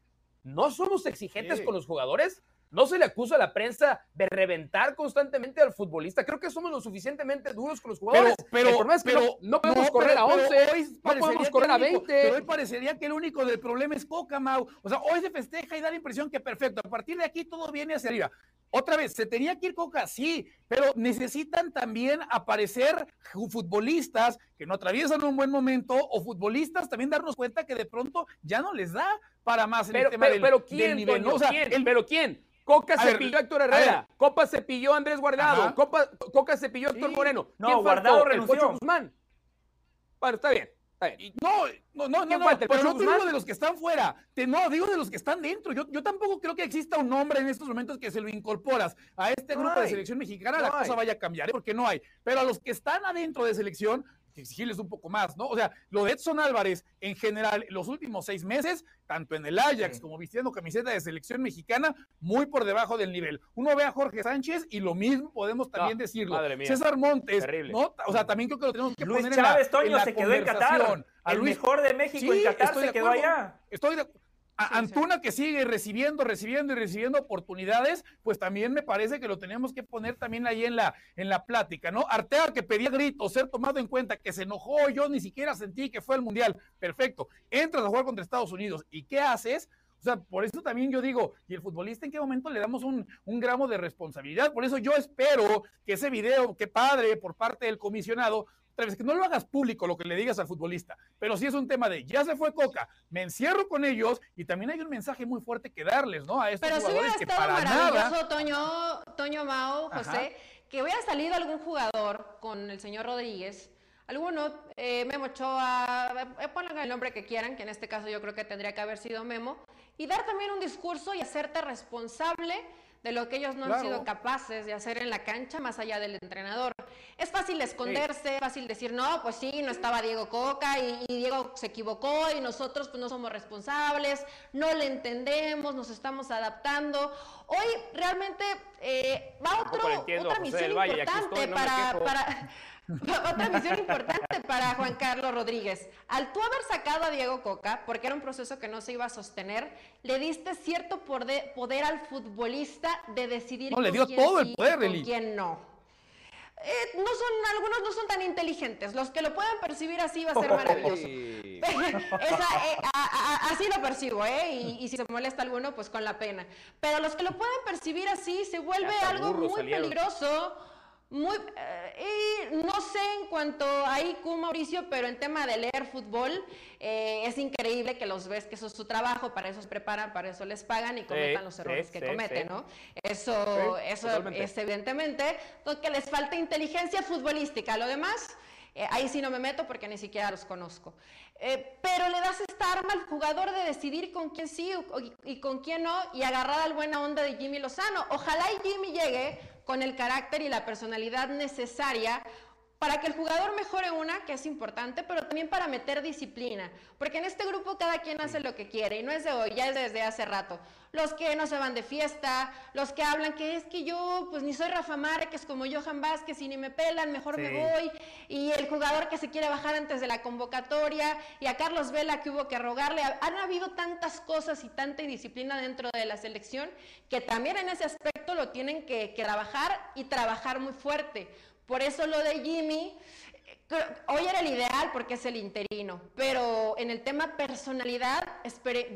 No somos exigentes con los jugadores. no se le acusa a la prensa de reventar constantemente al futbolista. Creo que somos lo suficientemente duros con los jugadores. Pero, pero, no, podemos correr a 11, no podemos correr a 20. pero hoy parecería que el único del problema es Coca, Mau. O sea, hoy se festeja y da la impresión que perfecto. A partir de aquí todo viene hacia arriba. Otra vez, se tenía que ir Coca, sí, pero necesitan también aparecer futbolistas que no atraviesan un buen momento o futbolistas también darnos cuenta que de pronto ya no les da para más pero, el tema pero, ¿quién, nivel. ¿Pero quién? Coca se pilló a Héctor Herrera, Copa se pilló a Andrés Guardado, Copa, Coca se pilló a Héctor Moreno. No, Guardado renunció. Guzmán. Bueno, está bien. No, no, no, no, no pero no te digo de los que están fuera, te, no, digo de los que están dentro. Yo, yo tampoco creo que exista un nombre en estos momentos que se lo incorporas a este grupo de selección mexicana, la cosa vaya a cambiar, ¿eh? porque no hay. Pero a los que están adentro de selección, exigirles un poco más, ¿no? O sea, lo de Edson Álvarez en general, los últimos seis meses, tanto en el Ajax como vistiendo camiseta de selección mexicana, muy por debajo del nivel. Uno ve a Jorge Sánchez y lo mismo podemos también decirlo. César Montes, ¿no? O sea, también creo que lo tenemos que Luis poner Chávez, en la, se quedó en Qatar. el mejor de México en Qatar se quedó allá. Estoy de Antuna que sigue recibiendo, recibiendo y recibiendo oportunidades, pues también me parece que lo tenemos que poner también ahí en la, en la plática, ¿no? Artea que pedía gritos, ser tomado en cuenta, que se enojó, yo ni siquiera sentí que fue el Mundial. Perfecto. Entras a jugar contra Estados Unidos y ¿qué haces? O sea, por eso también yo digo, ¿y el futbolista en qué momento le damos un, un, gramo de responsabilidad? Por eso yo espero que ese video, qué padre, por parte del comisionado, que no lo hagas público lo que le digas al futbolista, pero sí es un tema de ya se fue Coca, me encierro con ellos y también hay un mensaje muy fuerte que darles, ¿no? A estos pero jugadores que para nada. Toño, Toño Mao, José, que hubiera salido algún jugador con el señor Rodríguez. Alguno, eh, Memo Ochoa, eh, pongan el nombre que quieran, que en este caso yo creo que tendría que haber sido Memo, y dar también un discurso y hacerte responsable de lo que ellos no han sido capaces de hacer en la cancha más allá del entrenador. Es fácil esconderse, es fácil decir, no, pues sí, no estaba Diego Coca y, Diego se equivocó y nosotros pues no somos responsables, no le entendemos, nos estamos adaptando. Hoy realmente eh, va otro, otra misión importante para, para Otra misión importante para Juan Carlos Rodríguez. Al tú haber sacado a Diego Coca, porque era un proceso que no se iba a sostener, le diste cierto poder al futbolista de decidir no, le dio todo el poder, con quién no. Eh, no son, algunos no son tan inteligentes. Los que lo puedan percibir así va a ser maravilloso. Eh, así lo percibo, ¿eh? Y, y, si se molesta alguno, pues con la pena. Pero los que lo puedan percibir así se vuelve algo muy peligroso muy, eh, y no sé en cuanto a IQ, Mauricio, pero en tema de leer fútbol, eh, es increíble que los ves que eso es su trabajo, para eso se preparan, para eso les pagan y cometan los errores que cometen, ¿no? Eso, eso es evidentemente, que les falta inteligencia futbolística. Lo demás, eh, ahí sí no me meto porque ni siquiera los conozco. pero le das esta arma al jugador de decidir con quién sí y, y con quién no y agarrar al buena onda de Jimmy Lozano. Ojalá y Jimmy llegue con el carácter y la personalidad necesaria para que el jugador mejore una, que es importante, pero también para meter disciplina. Porque en este grupo cada quien hace lo que quiere y no es de hoy, ya es desde hace rato. Los que no se van de fiesta, los que hablan que es que yo pues ni soy Rafa Márquez como Johan Vázquez y ni me pelan, mejor me voy. Y el jugador que se quiere bajar antes de la convocatoria y a Carlos Vela que hubo que rogarle. Han habido tantas cosas y tanta indisciplina dentro de la selección que también en ese aspecto lo tienen que, que trabajar y trabajar muy fuerte por eso lo de Jimmy, hoy era el ideal porque es el interino, pero en el tema personalidad,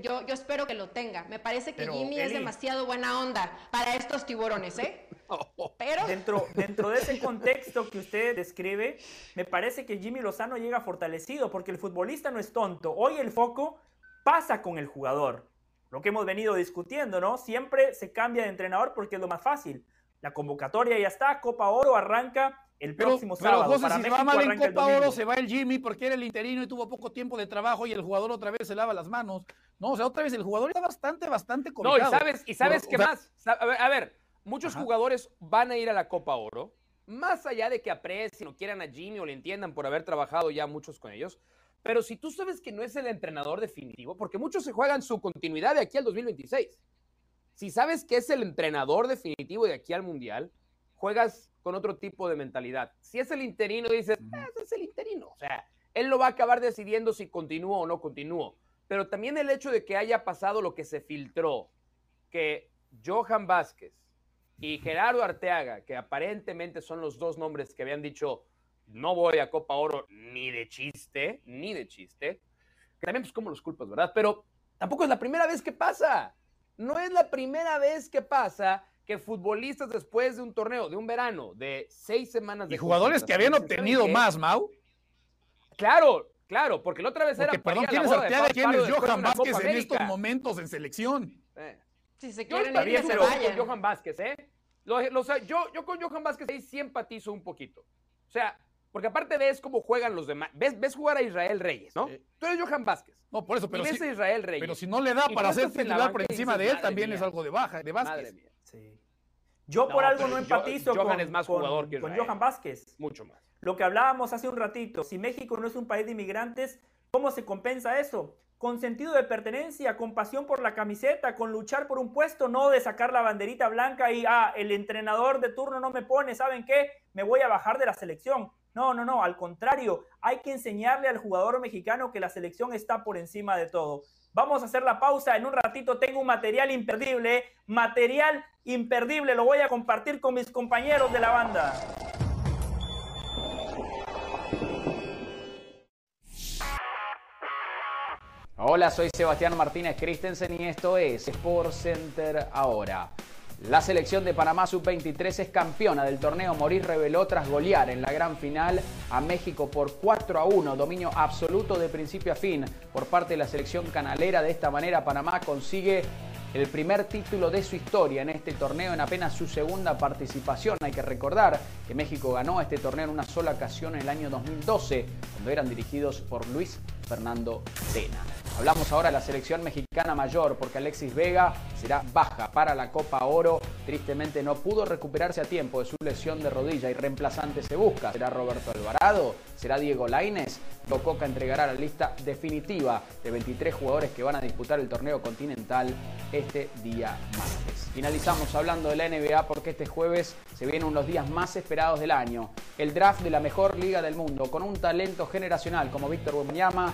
yo, yo espero que lo tenga. Me parece que Jimmy es demasiado buena onda para estos tiburones, ¿eh? Pero... Dentro, dentro de ese contexto que usted describe, me parece que Jimmy Lozano llega fortalecido porque el futbolista no es tonto. Hoy el foco pasa con el jugador. Lo que hemos venido discutiendo, ¿no? Siempre se cambia de entrenador porque es lo más fácil. La convocatoria ya está, Copa Oro arranca el próximo sábado. José, si se va mal en Copa Oro, se va el Jimmy porque era el interino y tuvo poco tiempo de trabajo y el jugador otra vez se lava las manos. No, o sea, otra vez el jugador está bastante, bastante No, y sabes, y sabes qué más. A ver, muchos jugadores van a ir a la Copa Oro, más allá de que aprecien o quieran a Jimmy o le entiendan por haber trabajado ya muchos con ellos. Pero si tú sabes que no es el entrenador definitivo, porque muchos se juegan su continuidad de aquí al 2026 si sabes que es el entrenador definitivo de aquí al Mundial, juegas con otro tipo de mentalidad. Si es el interino, dices, ah, es el interino. O sea, él lo va a acabar decidiendo si continúo o no continúo. Pero también el hecho de que haya pasado lo que se filtró, que Johan Vázquez y Gerardo Arteaga, que aparentemente son los dos nombres que habían dicho no voy a Copa Oro ni de chiste, ni de chiste, que también pues como los culpas, ¿verdad? Pero tampoco es la primera vez que pasa. No es la primera vez que pasa que futbolistas después de un torneo, de un verano, de seis semanas de... Y jugadores que habían obtenido más, Mau. Claro, claro, porque la otra vez porque, era... Perdón, ¿quién es Arteaga quién es Johan Vázquez en estos momentos en selección? Eh. Si se quieren yo ir, se vayan. con Johan Vázquez, ¿eh? yo, yo con Johan Vázquez ahí sí empatizo un poquito. O sea, porque aparte ves cómo juegan los demás. Ves, ves jugar a Israel Reyes, ¿no? Tú eres Johan Vázquez. No, por eso, pero. Y ves si, a Israel Reyes. Pero si no le da para ser titular por encima de él, también es algo de baja, de Vázquez. Madre mía. Sí. Yo por algo no empatizo Johan con, es más jugador que con Johan Vázquez. Mucho más. Lo que hablábamos hace un ratito, si México no es un país de inmigrantes, ¿cómo se compensa eso? Con sentido de pertenencia, con pasión por la camiseta, con luchar por un puesto, no de sacar la banderita blanca y, ah, el entrenador de turno no me pone, ¿saben qué? Me voy a bajar de la selección. No, no, no, al contrario, hay que enseñarle al jugador mexicano que la selección está por encima de todo. Vamos a hacer la pausa, en un ratito tengo un material imperdible, material imperdible, lo voy a compartir con mis compañeros de la banda. Hola, soy Sebastián Martínez Christensen y esto es Sport Center ahora. La selección de Panamá Sub-23 es campeona del torneo. Morir reveló tras golear en la gran final a México por 4 a 1. Dominio absoluto de principio a fin por parte de la selección canalera. De esta manera Panamá consigue el primer título de su historia en este torneo en apenas su segunda participación. Hay que recordar que México ganó este torneo en una sola ocasión en el año 2012, cuando eran dirigidos por Luis Fernando Tena. Hablamos ahora de la selección mexicana mayor porque Alexis Vega será baja para la Copa Oro. Tristemente no pudo recuperarse a tiempo de su lesión de rodilla y reemplazante se busca. ¿Será Roberto Alvarado? ¿Será Diego Laines? Coca entregará la lista definitiva de 23 jugadores que van a disputar el torneo continental este día martes. Finalizamos hablando de la NBA porque este jueves se vienen unos días más esperados del año. El draft de la mejor liga del mundo con un talento generacional como Víctor Wembanyama,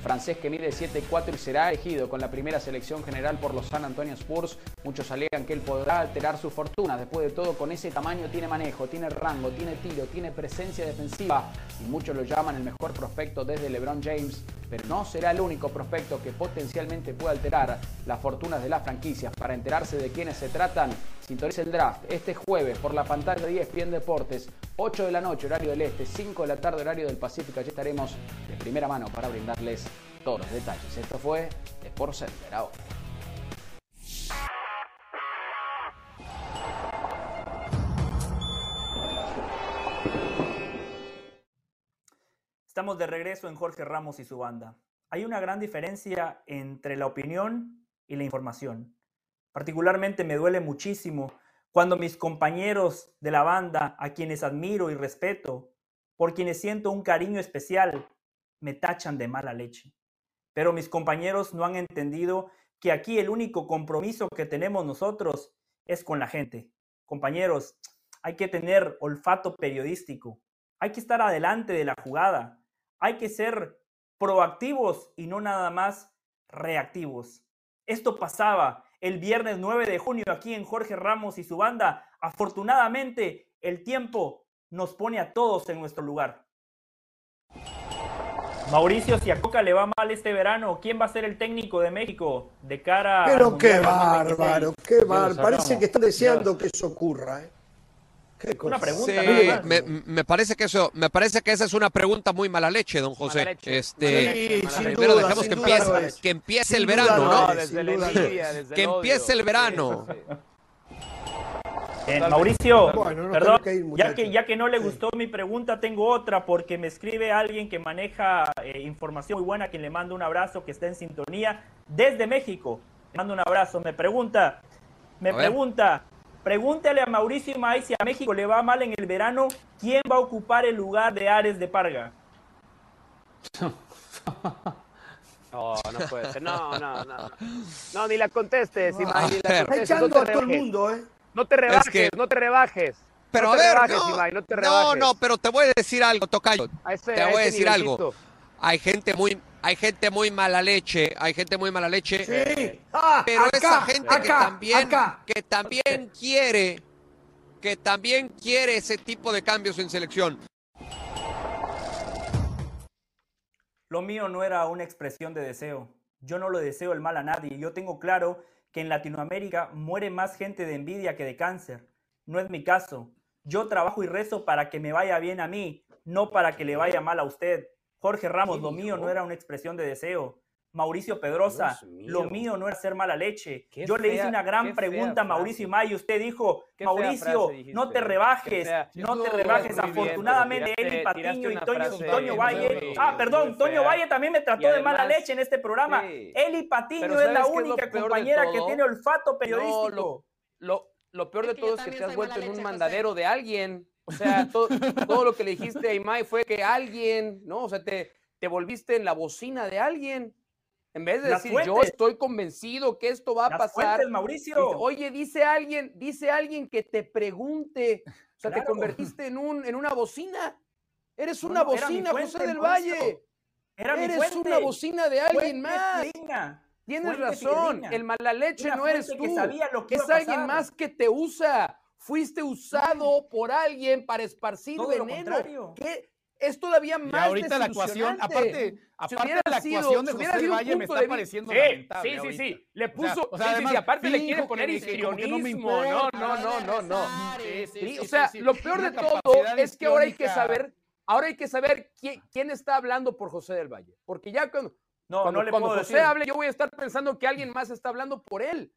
francés que mide 7-4 y será elegido con la primera selección general por los San Antonio Spurs. Muchos alegan que él podrá alterar su fortuna. Después de todo, con ese tamaño tiene manejo, tiene rango, tiene tiro, tiene presencia defensiva y muchos lo llaman el mejor prospecto desde LeBron James. Pero no será el único prospecto que potencialmente pueda alterar las fortunas de las franquicias. Para enterarse de quiénes se tratan, sintonice el draft este jueves por la pantalla de ESPN Deportes, 8 de la noche, horario del este, 5 de la tarde, horario del Pacífico. Allí estaremos de primera mano para brindarles todos los detalles. Esto fue Sport Center. Estamos de regreso en Jorge Ramos y su banda. Hay una gran diferencia entre la opinión y la información. Particularmente me duele muchísimo cuando mis compañeros de la banda, a quienes admiro y respeto, por quienes siento un cariño especial, me tachan de mala leche. Pero mis compañeros no han entendido que aquí el único compromiso que tenemos nosotros es con la gente. Compañeros, hay que tener olfato periodístico, hay que estar adelante de la jugada, hay que ser proactivos y no nada más reactivos. Esto pasaba el viernes 9 de junio aquí en Jorge Ramos y su banda. Afortunadamente, el tiempo nos pone a todos en nuestro lugar. Mauricio, si a Coca le va mal este verano, ¿quién va a ser el técnico de México de cara Pero qué bárbaro, qué bárbaro. Parece que están deseando que eso ocurra. ¿eh? Una pregunta. Sí, me, me, parece que eso, me parece que esa es una pregunta muy mala leche, don José. Este, sí, primero duda, dejemos que empiece, que empiece el verano, ¿no? Que empiece el verano. Eh, Mauricio, Bueno, perdón, tenemos que ir, ya, que, ya que no le Sí. gustó mi pregunta, tengo otra porque me escribe alguien que maneja eh, información muy buena, quien le mando un abrazo, que está en sintonía desde México. Le mando un abrazo. Me pregunta, me A ver. pregunta, pregúntale a Mauricio Maíz si a México le va mal en el verano, ¿quién va a ocupar el lugar de Ares de Parga? No, no puede ser. No, no, no. No, ni la contestes, Imai, ni la contestes. Echando a todo el mundo, ¿eh? No te rebajes, que- no te rebajes. Pero no a te ver, rebajes, no, no te no, rebajes. no, pero te voy a decir algo, Tocayo. Ese- te voy a decir algo. Hay gente muy, hay gente muy mala leche, hay gente muy mala leche. Sí. Ah, pero acá, esa gente acá, que también, acá. que también quiere, que también quiere ese tipo de cambios en selección. Lo mío no era una expresión de deseo. Yo no le deseo el mal a nadie. Yo tengo claro que en Latinoamérica muere más gente de envidia que de cáncer. No es mi caso. Yo trabajo y rezo para que me vaya bien a mí, no para que le vaya mal a usted. Jorge Ramos, lo mío no era una expresión de deseo. Mauricio Pedrosa, lo mío no era ser mala leche. Qué Yo le hice una gran pregunta a Mauricio frase. Imay y usted dijo, Qué Mauricio, frase no te rebajes, fea. no te rebajes. bien, Afortunadamente, Eli Patiño y Toño, Toño Valle. Ah, perdón, Toño. Valle también me trató de mala leche en este programa. Sí. Eli Patiño es la ¿sabes qué es única compañera que tiene olfato No, periodístico. lo, lo, lo peor Es de que todo es que te has vuelto en un mandadero de alguien. O sea, todo, todo lo que le dijiste a Imai fue que alguien, ¿no? O sea, te, te volviste en la bocina de alguien. En vez de Las decir, yo estoy convencido que esto va a Las pasar. fuentes, Mauricio. dice, Oye, dice alguien, dice alguien que te pregunte. O sea, te convertiste en, un, en una bocina. Eres una no, bocina, fuente, José del Mauricio. Valle. Era Eres una bocina de alguien Fuente más. Tienes razón, el mala leche no eres tú. que es alguien más que te usa. Fuiste usado por alguien para esparcir Todo veneno. ¿Qué? Es todavía Y más ahorita la actuación, aparte, Si aparte hubiera la sido- actuación de si hubiera José del Valle me está de pareciendo Sí, lamentable Sí, sí, ahorita. sí. Le puso. o sea, sí, sí, además, sí, aparte le quiere poner histrionismo. No, importa. no, no, no, no. Sí, sí, Sí, sí, o sea, sí, sí. lo peor de todo es que ahora hay que saber, ahora hay que saber quién, quién está hablando por José del Valle. Porque ya cuando, No, cuando, no le cuando puedo José decir. hable, yo voy a estar pensando que alguien más está hablando por él.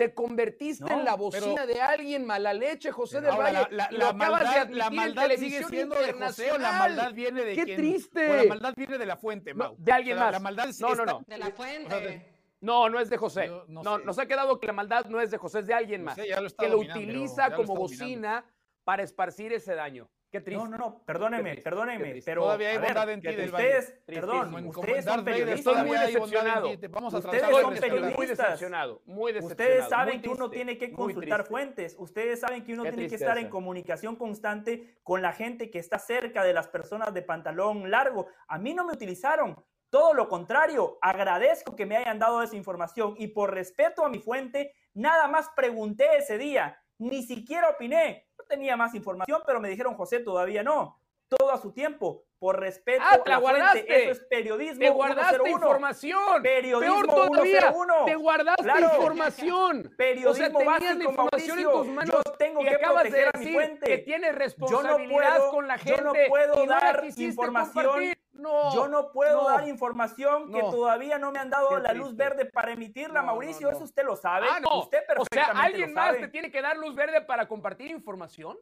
Te convertiste No, en la bocina pero- de alguien, mala leche, José del Ahora, Valle. la, la- y lo la acabas de maldad, admitir la maldad sigue siendo de José o la maldad viene de ¡Qué quien- triste! o la maldad viene de la fuente, No, Mau. de alguien O sea, más. La maldad es- No, no, no. De la o sea, fuente. de- No, no es de José. Yo no no, sé. nos ha quedado que la maldad no es de José, es de alguien No más. sé, ya lo está que lo utiliza como dominando. bocina para esparcir ese daño. Qué triste. No, no, no, perdóneme, triste, perdóneme, triste. pero Todavía hay a ver, bondad en ti que del ustedes, perdón, ustedes son periodistas. Estoy muy bondad decepcionado. vamos a Ustedes son respetar. Muy periodistas. decepcionado, muy decepcionado. Ustedes muy saben que uno triste, tiene que consultar triste. fuentes. Ustedes saben que uno Qué tiene que estar en comunicación constante con la gente que está cerca de las personas de pantalón largo. A mí no me utilizaron. Todo lo contrario, agradezco que me hayan dado esa información y por respeto a mi fuente, nada más pregunté ese día, ni siquiera opiné. Tenía más información, pero me dijeron, José, todavía no. Todo a su tiempo, por respeto Ah, a te la la fuente. guardaste. Eso es periodismo Te guardaste 101. información. Periodismo Peor todavía, 101. te guardaste Claro. información. Periodismo o sea, tenías la información en tus manos Yo tengo que de proteger a mi fuente. que tienes Yo no responsabilidad puedo, con la yo gente no puedo y no la dar información. compartir. No, Yo no puedo no. dar información que no. todavía no me han dado la luz verde para emitirla, Mauricio. Eso usted lo sabe. Ah. Usted O sea, perfectamente ¿alguien lo más sabe. te tiene que dar luz verde para compartir información?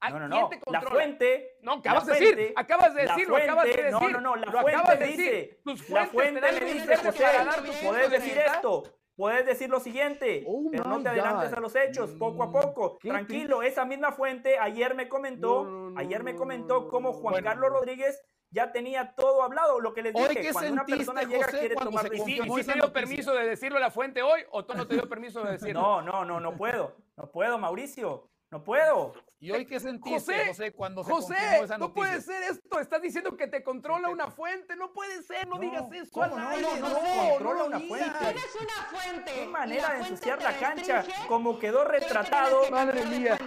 ¿A No, no, quién no. te La fuente. No, acabas de decir, fuente- acabas de decirlo, acabas de fuente- decir. No, no, no, la fuente dice. Tus La fuente me dice, José, puedes de decir esto. Puedes decir lo siguiente, Oh pero no te adelantes God. a los hechos, poco a poco. qué Tranquilo, esa misma fuente ayer me comentó, No, no, no, ayer me comentó cómo Juan Bueno. Carlos Rodríguez ya tenía todo hablado, lo que les Hoy, dije, ¿qué cuando una sentiste, persona llega José, quiere cuando tomar se ¿Y sí esa te dio permiso de decirlo a la fuente hoy o tú no te dio permiso de decirlo? No, no, no, no puedo, no puedo, Mauricio, no puedo. ¿Y hoy qué sentiste, José, José, cuando se José, confirmó esa no noticia? puede ser esto. Estás diciendo que te controla una fuente. No puede ser, no, No, digas eso. ¿cómo al no? aire, No, no, no, controla no una fuente. Tienes una fuente. Qué manera de ensuciar la cancha, restringe, como quedó ¿qué tienes retratado. Madre mía.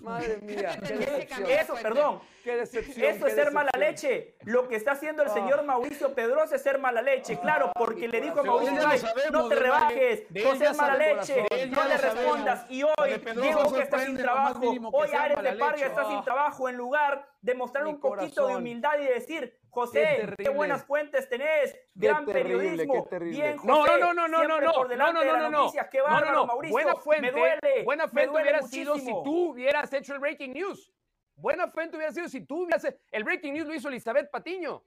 Madre mía, qué decepción. Eso, perdón, Qué decepción. Eso es ser mala leche. Lo que está haciendo el Ah. señor Mauricio Pedrosa es ser mala leche. Claro, porque le dijo a. Mauricio sabemos, no te rebajes, ya es mala leche, no le respondas. Y hoy, Diego que está sin trabajo, hoy Ares de Parga está sin Ah. trabajo, en lugar de mostrar un poquito de humildad y decir, José, qué, terrible. buenas fuentes tenés, gran terrible, periodismo, qué terrible. bien No, José, no, no, no, no, siempre no, por no, delante no, no, no, no. Qué No, no, bárbaro, no. Mauricio, Buena fuente, me duele, buena me fuente duele hubiera sido si muchísimo. tú hubieras hecho el breaking news. Buena fuente hubiera sido si tú hubieras el breaking news lo hizo Elizabeth Patiño.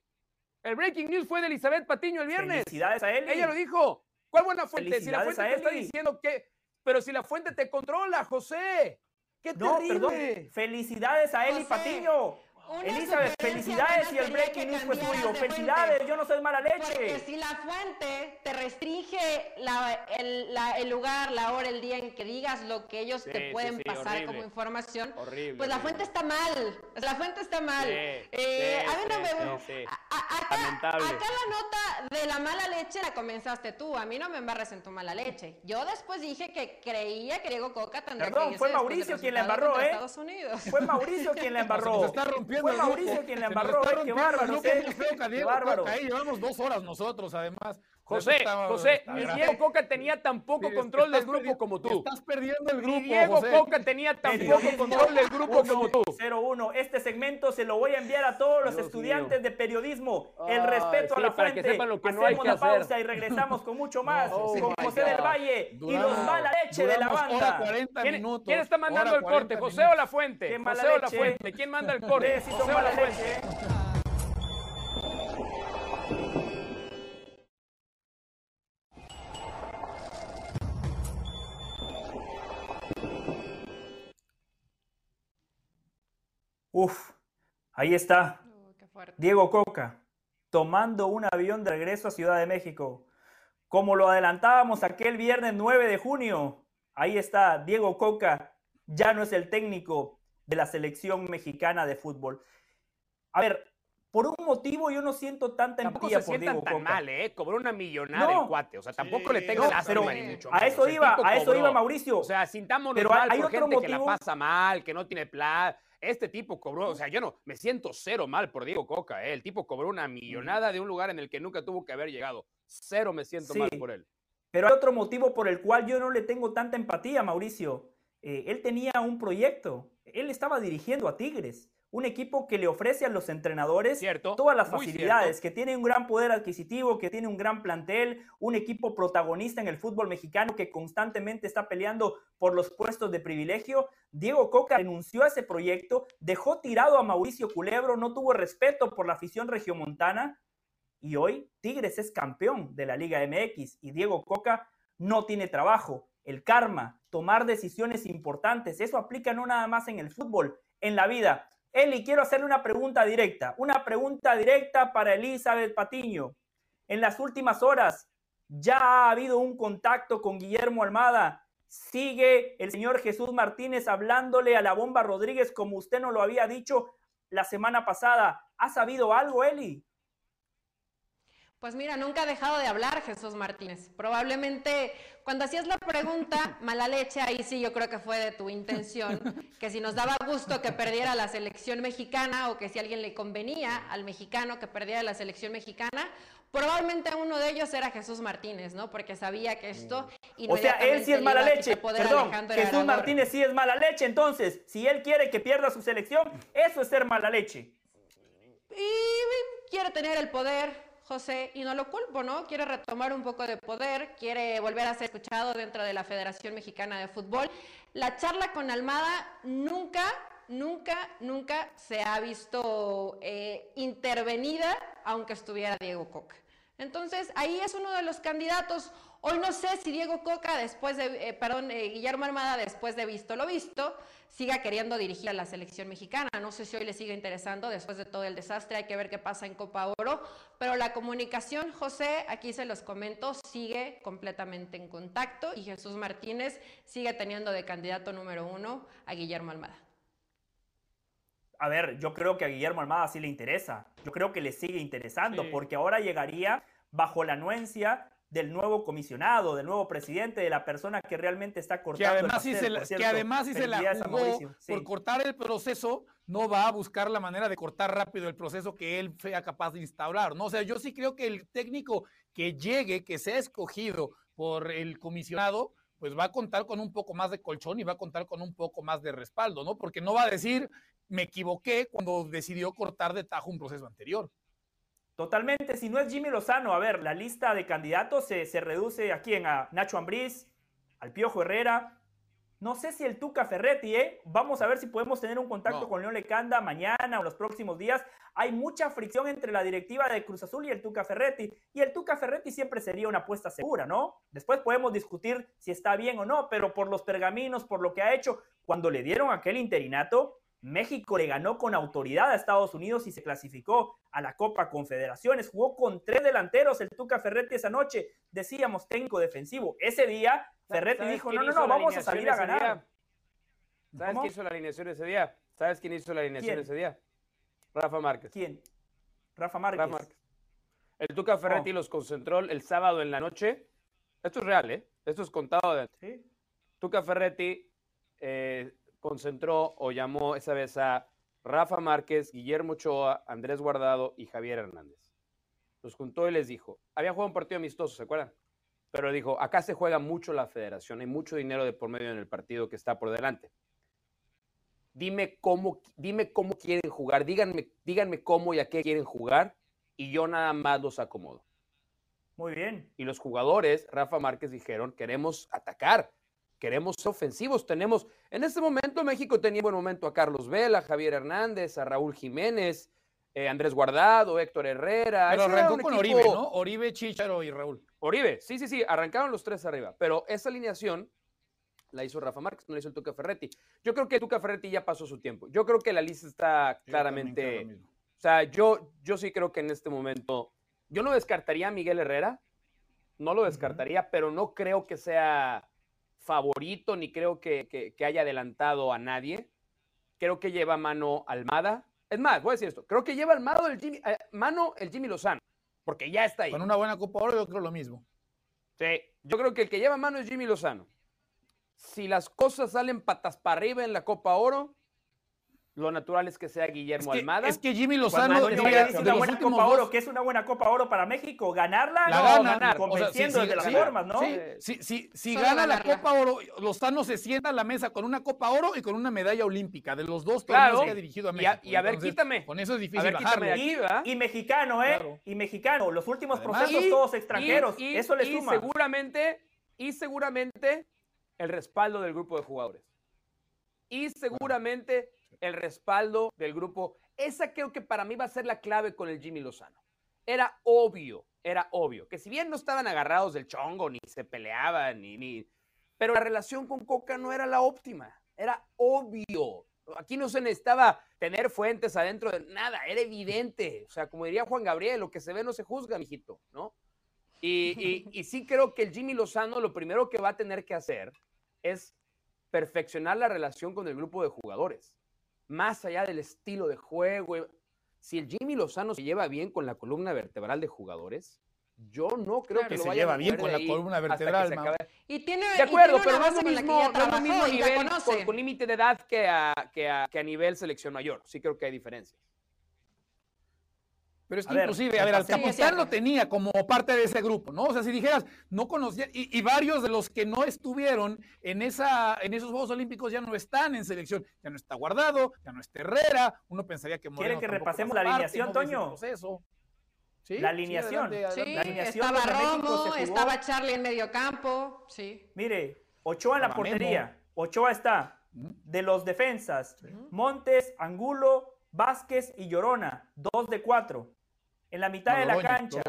El breaking news fue de Elizabeth Patiño el viernes. Felicidades a él. Ella lo dijo. ¿Cuál buena fuente? Si la fuente te está diciendo que, pero si la fuente te controla, José. Qué No, terrible. perdón. Felicidades a Eli. Patiño. Elizabeth, felicidades y el breaking news fue tuyo. Felicidades, yo no soy mala leche. Porque si la fuente te restringe el, lugar, la hora, el día en que digas lo que ellos te pueden pasar como información, pues la fuente está mal. La fuente está mal. Eh, a mí no me. acá, la nota de la mala leche la comenzaste tú. A mí no me embarres en tu mala leche. Yo después dije que creía que Diego Coca tendría Perdón, fue Mauricio quien la embarró, ¿eh? Fue Mauricio quien la embarró. Se está rompiendo fue Mauricio quien la embarró. Qué bárbaro. Qué bárbaro. Ahí llevamos dos horas nosotros, además. José, José, ni Diego Coca tenía tan poco control del grupo como tú. Estás perdiendo el grupo. Ni Diego Coca tenía tan poco control del grupo como tú. 0-1. Este segmento se lo voy a enviar a todos los estudiantes de periodismo. El respeto a la fuente. Que lo que Hacemos no hay que una pausa y regresamos con mucho más. con José del Valle y los mala leche de la banda. 40 ¿Quién, ¿Quién está mandando el corte? ¿José o la fuente? José o la fuente. ¿Quién manda el corte? José o la fuente. Uf, ahí está. Diego Coca, tomando un avión de regreso a Ciudad de México. Como lo adelantábamos aquel viernes 9 de junio, ahí está Diego Coca, ya no es el técnico de la selección mexicana de fútbol. A ver, por un motivo yo no siento tanta tampoco empatía se por Diego tan Coca. mal, ¿eh? Cobró una millonada el cuate. O sea, tampoco le tengo No, lástima pero ni mucho a eso iba, a eso cobró. iba Mauricio. O sea, sintámonos Pero mal hay por otro gente que la motivo. pasa mal, que no tiene plan. Este tipo cobró, o sea, yo no, me siento cero mal por Diego Coca, ¿eh? El tipo cobró una millonada de un lugar en el que nunca tuvo que haber llegado. Cero me siento Sí. mal por él. Pero hay otro motivo por el cual yo no le tengo tanta empatía, Mauricio. Eh, él tenía un proyecto. Él estaba dirigiendo a Tigres, un equipo que le ofrece a los entrenadores Cierto, todas las facilidades, que tiene un gran poder adquisitivo, que tiene un gran plantel, un equipo protagonista en el fútbol mexicano que constantemente está peleando por los puestos de privilegio. Diego Coca renunció a ese proyecto, dejó tirado a Mauricio Culebro, no tuvo respeto por la afición regiomontana y hoy Tigres es campeón de la Liga MX y Diego Coca no tiene trabajo. El karma, tomar decisiones importantes, eso aplica no nada más en el fútbol, en la vida. Eli, quiero hacerle una pregunta directa, una pregunta directa para Elizabeth Patiño. En las últimas horas, ¿ya ha habido un contacto con Guillermo Almada? ¿Sigue el señor Jesús Martínez hablándole a la bomba Rodríguez como usted nos lo había dicho la semana pasada? ¿Ha sabido algo, Eli? Pues mira, nunca ha dejado de hablar Jesús Martínez. Probablemente cuando hacías la pregunta, mala leche, ahí sí yo creo que fue de tu intención, que si nos daba gusto que perdiera la selección mexicana o que si a alguien le convenía al mexicano que perdiera la selección mexicana, probablemente uno de ellos era Jesús Martínez, ¿no? Porque sabía que esto... O sea, él sí es mala leche. Perdón, Jesús. Martínez sí es mala leche. Entonces, si él quiere que pierda su selección, eso es ser mala leche. Y quiere tener el poder, José, y no lo culpo, ¿no? Quiere retomar un poco de poder, quiere volver a ser escuchado dentro de la Federación Mexicana de Fútbol. La charla con Almada nunca, nunca, nunca se ha visto eh, intervenida, aunque estuviera Diego Coca. Entonces, ahí es uno de los candidatos. Hoy no sé si Diego Coca, después de, eh, perdón, eh, Guillermo Almada, después de visto lo visto, siga queriendo dirigir a la selección mexicana. No sé si hoy le sigue interesando después de todo el desastre. Hay que ver qué pasa en Copa Oro. Pero la comunicación, José, aquí se los comento, sigue completamente en contacto y Jesús Martínez sigue teniendo de candidato número uno a Guillermo Almada. A ver, yo creo que a Guillermo Almada sí le interesa. Yo creo que le sigue interesando Sí. porque ahora llegaría bajo la anuencia del nuevo comisionado, del nuevo presidente, de la persona que realmente está que cortando el además sí pastel. se la, que además sí se la jugó. Sí. por cortar el proceso, no va a buscar la manera de cortar rápido el proceso que él sea capaz de instaurar, ¿no? O sea, yo sí creo que el técnico que llegue, que sea escogido por el comisionado, pues va a contar con un poco más de colchón y va a contar con un poco más de respaldo, ¿no? Porque no va a decir, me equivoqué cuando decidió cortar de tajo un proceso anterior. Totalmente, si no es Jimmy Lozano, a ver, la lista de candidatos se, se reduce a quién, a Nacho Ambriz, al Piojo Herrera. No sé si el Tuca Ferretti, ¿eh? Vamos a ver si podemos tener un contacto No. con León Lecanda mañana o los próximos días. Hay mucha fricción entre la directiva de Cruz Azul y el Tuca Ferretti. Y el Tuca Ferretti siempre sería una apuesta segura, ¿no? Después podemos discutir si está bien o no, pero por los pergaminos, por lo que ha hecho, cuando le dieron aquel interinato, México le ganó con autoridad a Estados Unidos y se clasificó a la Copa Confederaciones. Jugó con tres delanteros el Tuca Ferretti esa noche. Decíamos técnico defensivo. Ese día Ferretti dijo, no, no, no, vamos a salir a ganar. ¿Sabes quién hizo la alineación ese día? ¿Sabes quién hizo la alineación ese día? Rafa Márquez. ¿Quién? Rafa Márquez. El Tuca Ferretti oh. los concentró el sábado en la noche. Esto es real, ¿eh? Esto es contado. De... ¿Sí? Tuca Ferretti eh, concentró o llamó esa vez a Rafa Márquez, Guillermo Ochoa, Andrés Guardado y Javier Hernández. Los juntó y les dijo, había jugado un partido amistoso, ¿se acuerdan? Pero dijo, acá se juega mucho la federación, hay mucho dinero de por medio en el partido que está por delante. Dime cómo, dime cómo quieren jugar, díganme, díganme cómo y a qué quieren jugar y yo nada más los acomodo. Muy bien. Y los jugadores, Rafa Márquez, dijeron, queremos atacar, queremos ser ofensivos. Tenemos, en este momento México tenía buen momento a Carlos Vela, a Javier Hernández, a Raúl Jiménez, eh, Andrés Guardado, Héctor Herrera. Pero arrancó con Oribe, ¿no? Oribe, Chicharo y Raúl. Oribe, sí, sí, sí, arrancaron los tres arriba. Pero esa alineación la hizo Rafa Márquez, no la hizo el Tuca Ferretti. Yo creo que el Tuca Ferretti ya pasó su tiempo. Yo creo que la lista está claramente. O sea, yo, yo sí creo que en este momento. Yo no descartaría a Miguel Herrera. No lo descartaría, pero no creo que sea favorito, ni creo que, haya adelantado a nadie. Creo que lleva mano Almada. Es más, voy a decir esto. Creo que lleva mano el Jimmy, eh, mano el Jimmy Lozano, porque ya está ahí. Con una buena Copa Oro yo creo lo mismo. Sí, yo creo que el que lleva mano es Jimmy Lozano. Si las cosas salen patas para arriba en la Copa Oro, lo natural es que sea Guillermo Almada. Es que Jimmy Lozano es una buena Copa Oro, que es una buena Copa Oro para México, ganarla la no, ganar, convenciendo de las formas, ¿no? Sí, si gana la Copa Oro, Lozano se sienta a la mesa con una Copa Oro y con una medalla olímpica de los dos torneos que ha dirigido a México. Y a, ver, quítame. Con eso es difícil bajarlo. y, mexicano, ¿eh? Y mexicano, los últimos procesos todos extranjeros, eso le suma. Y seguramente, y seguramente el respaldo del grupo de jugadores. Y seguramente el respaldo del grupo. Esa creo que para mí va a ser la clave con el Jimmy Lozano. Era obvio, era obvio, que si bien no estaban agarrados del chongo, ni se peleaban, ni, ni... Pero la relación con Coca no era la óptima, era obvio. Aquí no se necesitaba tener fuentes adentro de nada, era evidente. O sea, como diría Juan Gabriel, lo que se ve no se juzga, mijito, ¿no? Y, y, y sí creo que el Jimmy Lozano lo primero que va a tener que hacer es perfeccionar la relación con el grupo de jugadores más allá del estilo de juego. Si el Jimmy Lozano se lleva bien con la columna vertebral de jugadores, yo no creo que, se lleva bien con la columna vertebral. Y tiene, de acuerdo, pero no es lo mismo, no mismo nivel con, límite de edad que a, que, a, que a nivel selección mayor. Sí creo que hay diferencias. Pero es que inclusive, a ver, al capitán lo tenía como parte de ese grupo, ¿no? O sea, si dijeras, no conocía, y, varios de los que no estuvieron en, esa, en esos Juegos Olímpicos ya no están en selección, ya no está guardado, ya no está Herrera, uno pensaría que ¿Quieren que repasemos la alineación, Toño? ¿Sí? La alineación. Sí, la alineación estaba Romo, estaba Charlie en medio campo, sí. Mire, Ochoa en la portería, Ochoa está, de los defensas, Montes, Angulo, Vázquez y Llorona, dos de cuatro. En la mitad de la cancha,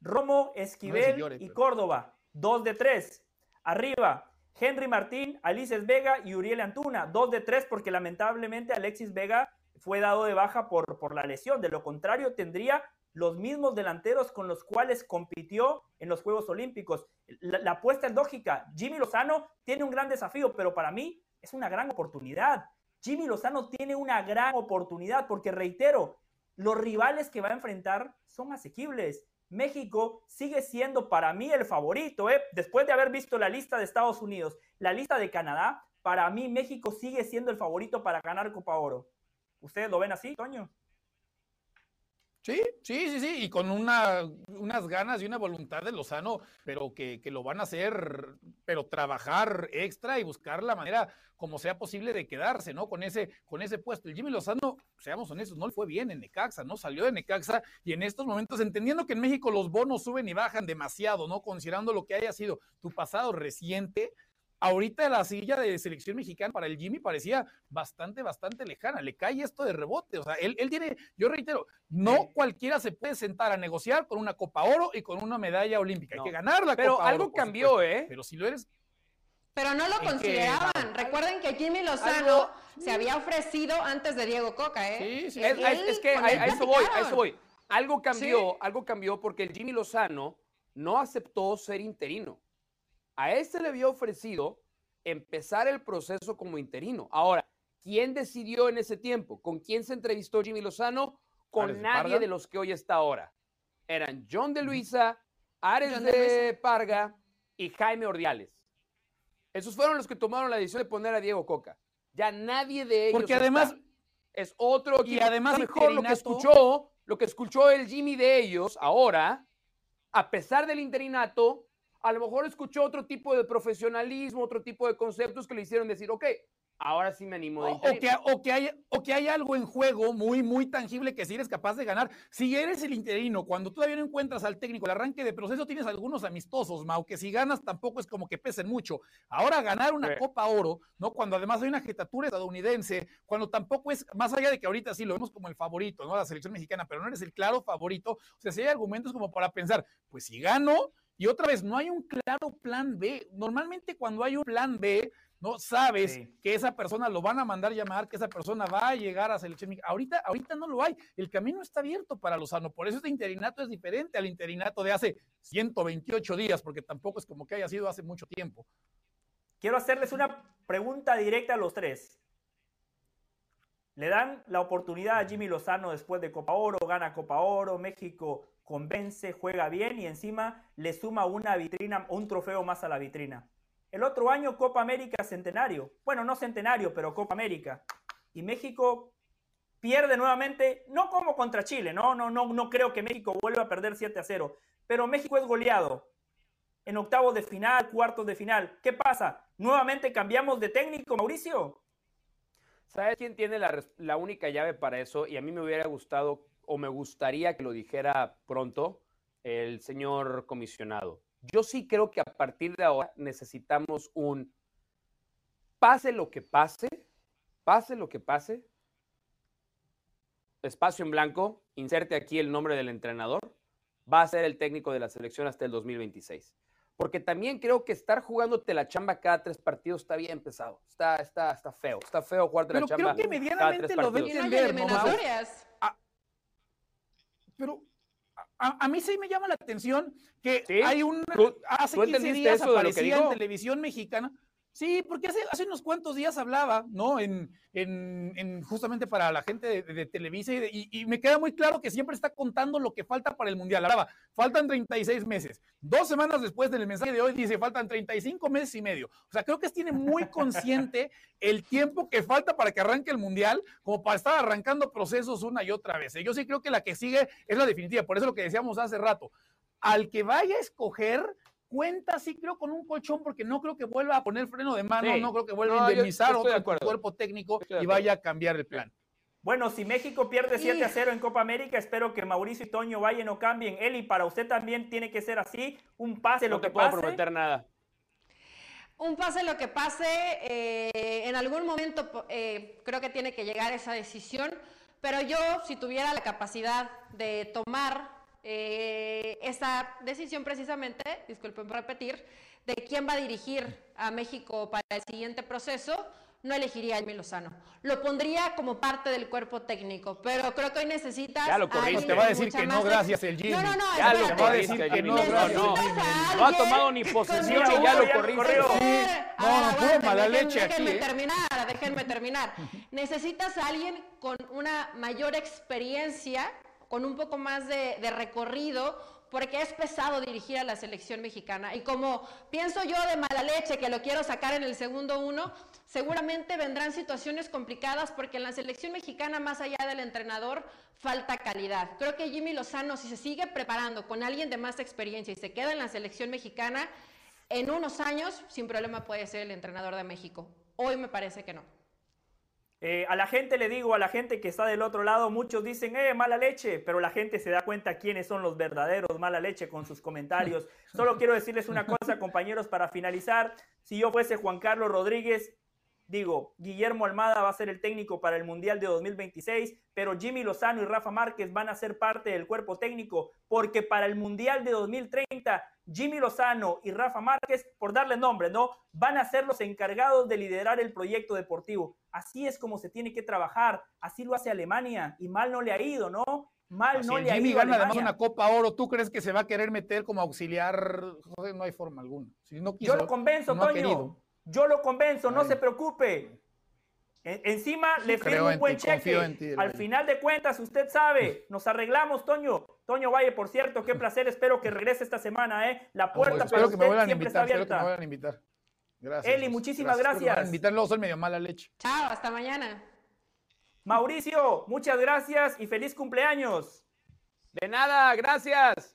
Romo, Esquivel y Córdoba, dos de tres. Arriba, Henry Martín, Alices Vega y Uriel Antuna, dos de tres porque lamentablemente Alexis Vega fue dado de baja por, por la lesión. De lo contrario, tendría los mismos delanteros con los cuales compitió en los Juegos Olímpicos. La, la, apuesta es lógica. Jimmy Lozano tiene un gran desafío, pero para mí es una gran oportunidad. Jimmy Lozano tiene una gran oportunidad porque, reitero, los rivales que va a enfrentar son asequibles. México sigue siendo para mí el favorito, ¿eh? después de haber visto la lista de Estados Unidos, la lista de Canadá, para mí México sigue siendo el favorito para ganar Copa Oro. ¿Ustedes lo ven así, Toño? Sí, sí, sí, sí, y con una, unas ganas y una voluntad de Lozano, pero que, que, lo van a hacer, pero trabajar extra y buscar la manera como sea posible de quedarse, ¿no? Con ese, con ese puesto. El Jimmy Lozano, seamos honestos, no le fue bien en Necaxa, ¿no? Salió de Necaxa y en estos momentos, entendiendo que en México los bonos suben y bajan demasiado, ¿no? Considerando lo que haya sido tu pasado reciente, ahorita la silla de selección mexicana para el Jimmy parecía bastante, bastante lejana. Le cae esto de rebote. O sea, él, él tiene, yo reitero, no cualquiera se puede sentar a negociar con una Copa Oro y con una medalla olímpica. Hay que ganar la Pero Copa algo cambió, ¿eh? Pero si lo eres. Pero no lo consideraban. Recuerden que Jimmy Lozano se había ofrecido antes de Diego Coca, ¿eh? Sí, sí. Es, que a, eso voy, a eso voy. Algo cambió, algo cambió porque el Jimmy Lozano no aceptó ser interino. A este le había ofrecido empezar el proceso como interino. Ahora, ¿quién decidió en ese tiempo? ¿Con quién se entrevistó Jimmy Lozano? Con nadie de los que hoy está ahora. Eran John de Luisa, Ares de, Parga y Jaime Ordiales. Esos fueron los que tomaron la decisión de poner a Diego Coca. Ya nadie de ellos. Porque además es otro y además mejor lo que escuchó, lo que escuchó el Jimmy de ellos ahora, a pesar del interinato, a lo mejor escuchó otro tipo de profesionalismo, otro tipo de conceptos que le hicieron decir, ok, ahora sí me animo de o, que, o, que hay, o que hay algo en juego muy, muy tangible que si eres capaz de ganar. Si eres el interino, cuando todavía no encuentras al técnico, el arranque de proceso, tienes algunos amistosos, Mau, que si ganas tampoco es como que pesen mucho. Ahora ganar una Copa Oro, ¿no? Cuando además hay una jetatura estadounidense, cuando tampoco es, más allá de que ahorita sí lo vemos como el favorito, ¿no? La selección mexicana, pero no eres el claro favorito. O sea, si hay argumentos como para pensar, pues si gano, y otra vez, no hay un claro plan B. Normalmente cuando hay un plan B, no sabes que esa persona lo van a mandar llamar, que esa persona va a llegar a selección. Ahorita, ahorita no lo hay. El camino está abierto para Lozano. Por eso este interinato es diferente al interinato de hace 128 días, porque tampoco es como que haya sido hace mucho tiempo. Quiero hacerles una pregunta directa a los tres. Le dan la oportunidad a Jimmy Lozano después de Copa Oro, gana Copa Oro, México convence, juega bien y encima le suma una vitrina, un trofeo más a la vitrina. El otro año Copa América Centenario. Bueno, no Centenario, pero Copa América. Y México pierde nuevamente, no como contra Chile, no, no, no, no creo que México vuelva a perder 7 a 0, pero México es goleado en octavos de final, cuartos de final. ¿Qué pasa? ¿Nuevamente cambiamos de técnico, Mauricio? ¿Sabes quién tiene la, la única llave para eso? Y a mí me hubiera gustado o me gustaría que lo dijera pronto el señor comisionado. Yo sí creo que a partir de ahora necesitamos un pase lo que pase, pase lo que pase, espacio en blanco, inserte aquí el nombre del entrenador, va a ser el técnico de la selección hasta el 2026. Porque también creo que estar jugándote la chamba cada tres partidos está bien pesado. Está, está, está feo. Está feo jugarte la chamba. Pero creo que medianamente lo debe entender, ¿no? Pero a, mí sí me llama la atención que hay un... Hace 15 días aparecía en televisión mexicana Sí, porque hace, hace unos cuantos días hablaba, ¿no? En, en, justamente para la gente de, Televisa y, me queda muy claro que siempre está contando lo que falta para el Mundial. Hablaba, faltan 36 meses. Dos semanas después del mensaje de hoy dice, faltan 35 meses y medio. O sea, creo que tiene muy consciente el tiempo que falta para que arranque el Mundial, como para estar arrancando procesos una y otra vez. Yo sí creo que la que sigue es la definitiva. Por eso lo que decíamos hace rato. Al que vaya a escoger cuenta, sí creo, con un colchón, porque no creo que vuelva a poner freno de mano, no creo que vuelva a indemnizar otro cuerpo técnico y vaya a cambiar el plan. Bueno, si México pierde 7 a 0 en Copa América, espero que Mauricio y Toño vayan o cambien. Eli, para usted también tiene que ser así, un pase lo que puedo prometer nada. Un pase lo que pase, eh, en algún momento eh, creo que tiene que llegar esa decisión, pero yo si tuviera la capacidad de tomar eh, esa decisión precisamente, disculpen por repetir, de quién va a dirigir a México para el siguiente proceso, no elegiría a Jimmy Lozano. Lo pondría como parte del cuerpo técnico, pero creo que hoy necesitas. Ya lo corriste. Te va a decir que no, gracias, el Jimmy. No, no, no. Ya lo va a decir que no, gracias. No, ha tomado ni posesión y ya lo corriste. No, no, no, mala leche déjenme ¿eh? terminar, déjenme terminar. Necesitas a alguien con una mayor experiencia con un poco más de, recorrido, porque es pesado dirigir a la selección mexicana. Y como pienso yo de mala leche que lo quiero sacar en el segundo uno, seguramente vendrán situaciones complicadas porque en la selección mexicana, más allá del entrenador, falta calidad. Creo que Jimmy Lozano, si se sigue preparando con alguien de más experiencia y se queda en la selección mexicana, en unos años, sin problema puede ser el entrenador de México. Hoy me parece que no. Eh, a la gente le digo, a la gente que está del otro lado, muchos dicen, eh, mala leche, pero la gente se da cuenta quiénes son los verdaderos mala leche con sus comentarios. Solo quiero decirles una cosa, compañeros, para finalizar. Si yo fuese Juan Carlos Rodríguez, Digo, Guillermo Almada va a ser el técnico para el Mundial de 2026, pero Jimmy Lozano y Rafa Márquez van a ser parte del cuerpo técnico, porque para el Mundial de 2030, Jimmy Lozano y Rafa Márquez, por darle nombre, ¿no? Van a ser los encargados de liderar el proyecto deportivo. Así es como se tiene que trabajar, así lo hace Alemania, y mal no le ha ido, ¿no? Mal no le ha Jimmy ido. gana además una Copa Oro, ¿tú crees que se va a querer meter como auxiliar? No hay forma alguna. Si no quiso, Yo lo convenzo, no Toño. Yo lo convenzo, no Ay. se preocupe. En- encima le firmo un en buen ti, cheque. ti, Al final de cuentas, usted sabe, nos arreglamos, Toño. Toño Valle, por cierto, qué placer. Espero que regrese esta semana, ¿eh? La puerta para espero que me usted vuelvan a siempre está invitar, espero que me abierta. vuelvan a invitar. Gracias. Eli, muchísimas gracias. invitar, luego soy medio mala leche. Chao, hasta mañana. Mauricio, muchas gracias y feliz cumpleaños. De nada, gracias.